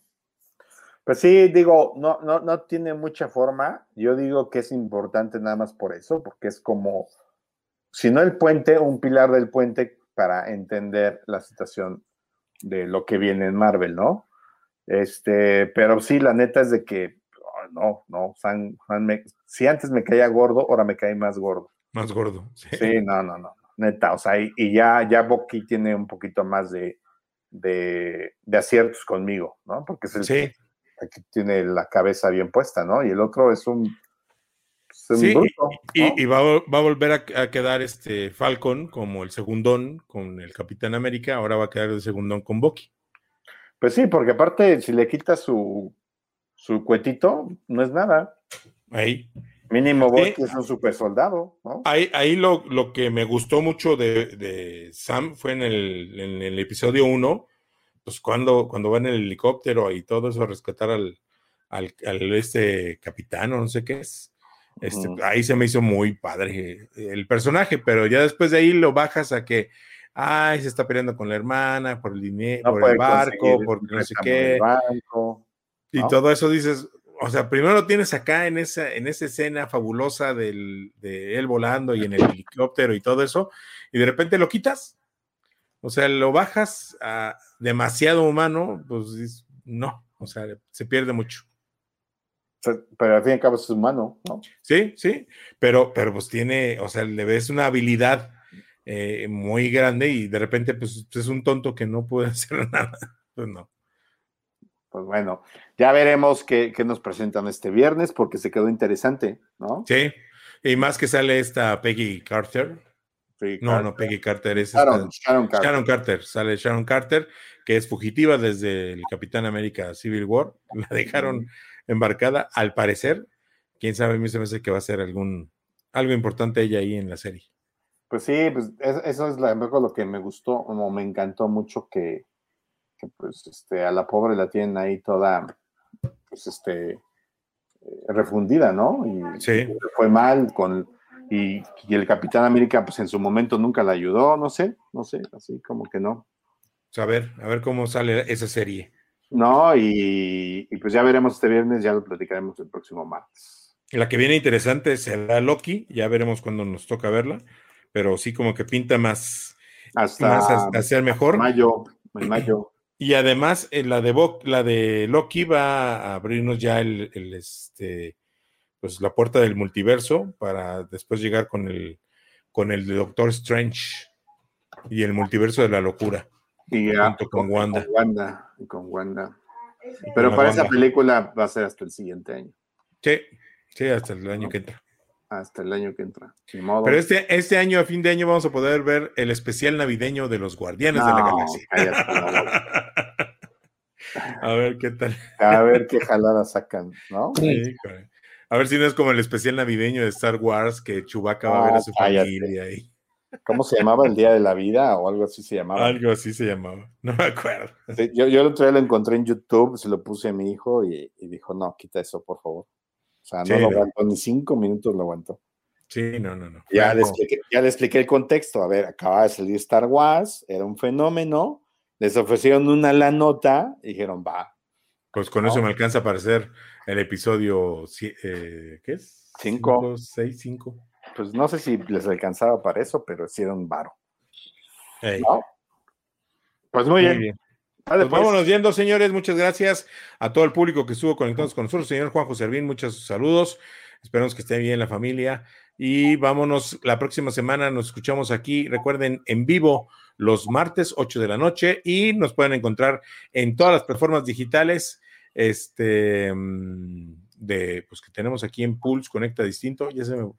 Pues sí, digo, no, no, no tiene mucha forma. Yo digo que es importante nada más por eso, porque es como, si no el puente, un pilar del puente para entender la situación de lo que viene en Marvel, ¿no? Este, pero sí, la neta es de que, no, no, si antes me caía gordo, ahora me cae más gordo. Más gordo, sí. Sí, no, no, no neta, o sea, y, ya, ya Boki tiene un poquito más de, de, aciertos conmigo, ¿no? Porque es el que, tiene la cabeza bien puesta, ¿no? Y el otro es un, sí, y, va, a volver a, quedar este Falcon como el segundón con el Capitán América, ahora va a quedar el segundón con Bucky. Pues sí, porque aparte, si le quita su, su cuetito, no es nada. Ahí. Mínimo Bucky es un super soldado, ¿no? Ahí, ahí lo, lo, que me gustó mucho de, de Sam fue en el, en el episodio 1, pues cuando, cuando va en el helicóptero y todo eso a rescatar al, al, al este capitán o no sé qué es. Este, Ahí se me hizo muy padre el personaje, pero ya después de ahí lo bajas a que, ay, se está peleando con la hermana por el dinero, por el barco, por no sé qué. Y todo eso dices, o sea, primero lo tienes acá en esa, en esa escena fabulosa del, de él volando y en el helicóptero y todo eso, y de repente lo quitas. O sea, lo bajas a demasiado humano, pues no, o sea, se pierde mucho. Pero al fin y al cabo es humano, ¿no? Sí, sí, pero, pero pues tiene, o sea, le ves una habilidad eh, muy grande y de repente pues es un tonto que no puede hacer nada. Pues no pues bueno, ya veremos qué, nos presentan este viernes porque se quedó interesante, ¿no? Sí, y más que sale esta Peggy Carter. No, no, Peggy Carter es Sharon, Carter. Sharon, Carter. Sale Sharon Carter, que es fugitiva desde el Capitán América Civil War. La dejaron embarcada, al parecer. Quién sabe, a mí se me hace que va a ser algún, algo importante ella ahí en la serie. Pues sí, pues eso es lo que me gustó, como me encantó mucho que, pues este, a la pobre la tienen ahí toda, pues este, eh, refundida, ¿no? Y sí. fue mal con, y, el Capitán América, pues en su momento nunca la ayudó, no sé, no sé, así como que no. a ver, a ver cómo sale esa serie. No, y, pues ya veremos este viernes, ya lo platicaremos el próximo martes. La que viene interesante será Loki, ya veremos cuando nos toca verla, pero sí como que pinta más, hasta más mejor. Mayo, en mayo. Y además, eh, la, de la de Loki va a abrirnos ya el, este, pues la puerta del multiverso para después llegar con el, con el Doctor Strange y el multiverso de la locura. Y con, Wanda. Con Wanda, con Wanda. Pero para esa película va a ser hasta el siguiente año. Sí, sí, hasta el año que entra. Hasta el año que entra. Pero este, este año, a fin de año, vamos a poder ver el especial navideño de los Guardianes de la Galaxia. A ver qué tal. A ver qué jalada sacan, ¿no? Sí, a ver si no es como el especial navideño de Star Wars que Chewbacca va a ver a su familia ahí. ¿Cómo se llamaba el Día de la Vida o algo así se llamaba? Algo así se llamaba, no me acuerdo. yo, yo el otro día lo encontré en YouTube, se lo puse a mi hijo y, dijo, no, quita eso, por favor. O sea, no lo aguantó, ni cinco minutos lo aguantó. Sí, no, no, no. Ya le, expliqué, ya le expliqué el contexto. A ver, acaba de salir Star Wars, era un fenómeno, les ofrecieron una la nota y dijeron, va. Pues con eso me alcanza para hacer el episodio, eh, ¿qué es? Cinco. seis, cinco pues no sé si les alcanzaba para eso, pero hicieron varo. Pues muy, bien. Pues, pues vámonos viendo, señores. Muchas gracias a todo el público que estuvo conectados con nosotros. Señor Juanjo Servín, muchos saludos. Esperamos que esté bien la familia. Y vámonos, la próxima semana nos escuchamos aquí, recuerden, en vivo los martes, 8 de la noche, y nos pueden encontrar en todas las plataformas digitales. Este mm, de pues que tenemos aquí en Pulse Conecta Distinto, ya se me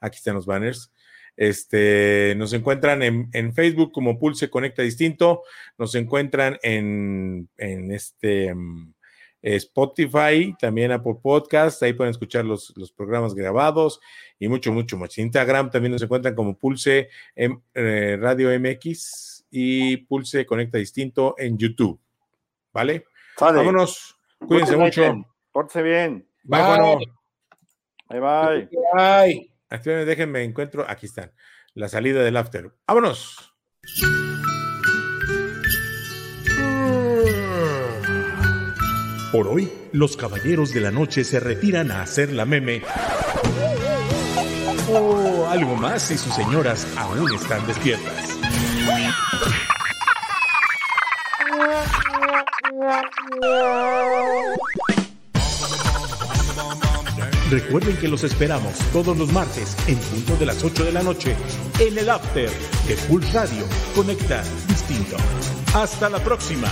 Aquí están los banners. Este, nos encuentran en, Facebook como Pulse Conecta Distinto, nos encuentran en, este mm, Spotify, también Apple Podcast, ahí pueden escuchar los, programas grabados y mucho, mucho más. Instagram también nos encuentran como Pulse eh, Radio MX y Pulse Conecta Distinto en YouTube. ¿Vale? Vámonos. Cuídense mucho. Pórtense bien. Bye. Bye, bye. Bye. Déjenme encuentro. Aquí están. La salida del after. ¡Vámonos! Por hoy, los caballeros de la noche se retiran a hacer la meme. O algo más si sus señoras aún están despiertas. Recuerden que los esperamos todos los martes en punto de las 8 de la noche en el After de Full Radio. Conecta distinto. Hasta la próxima.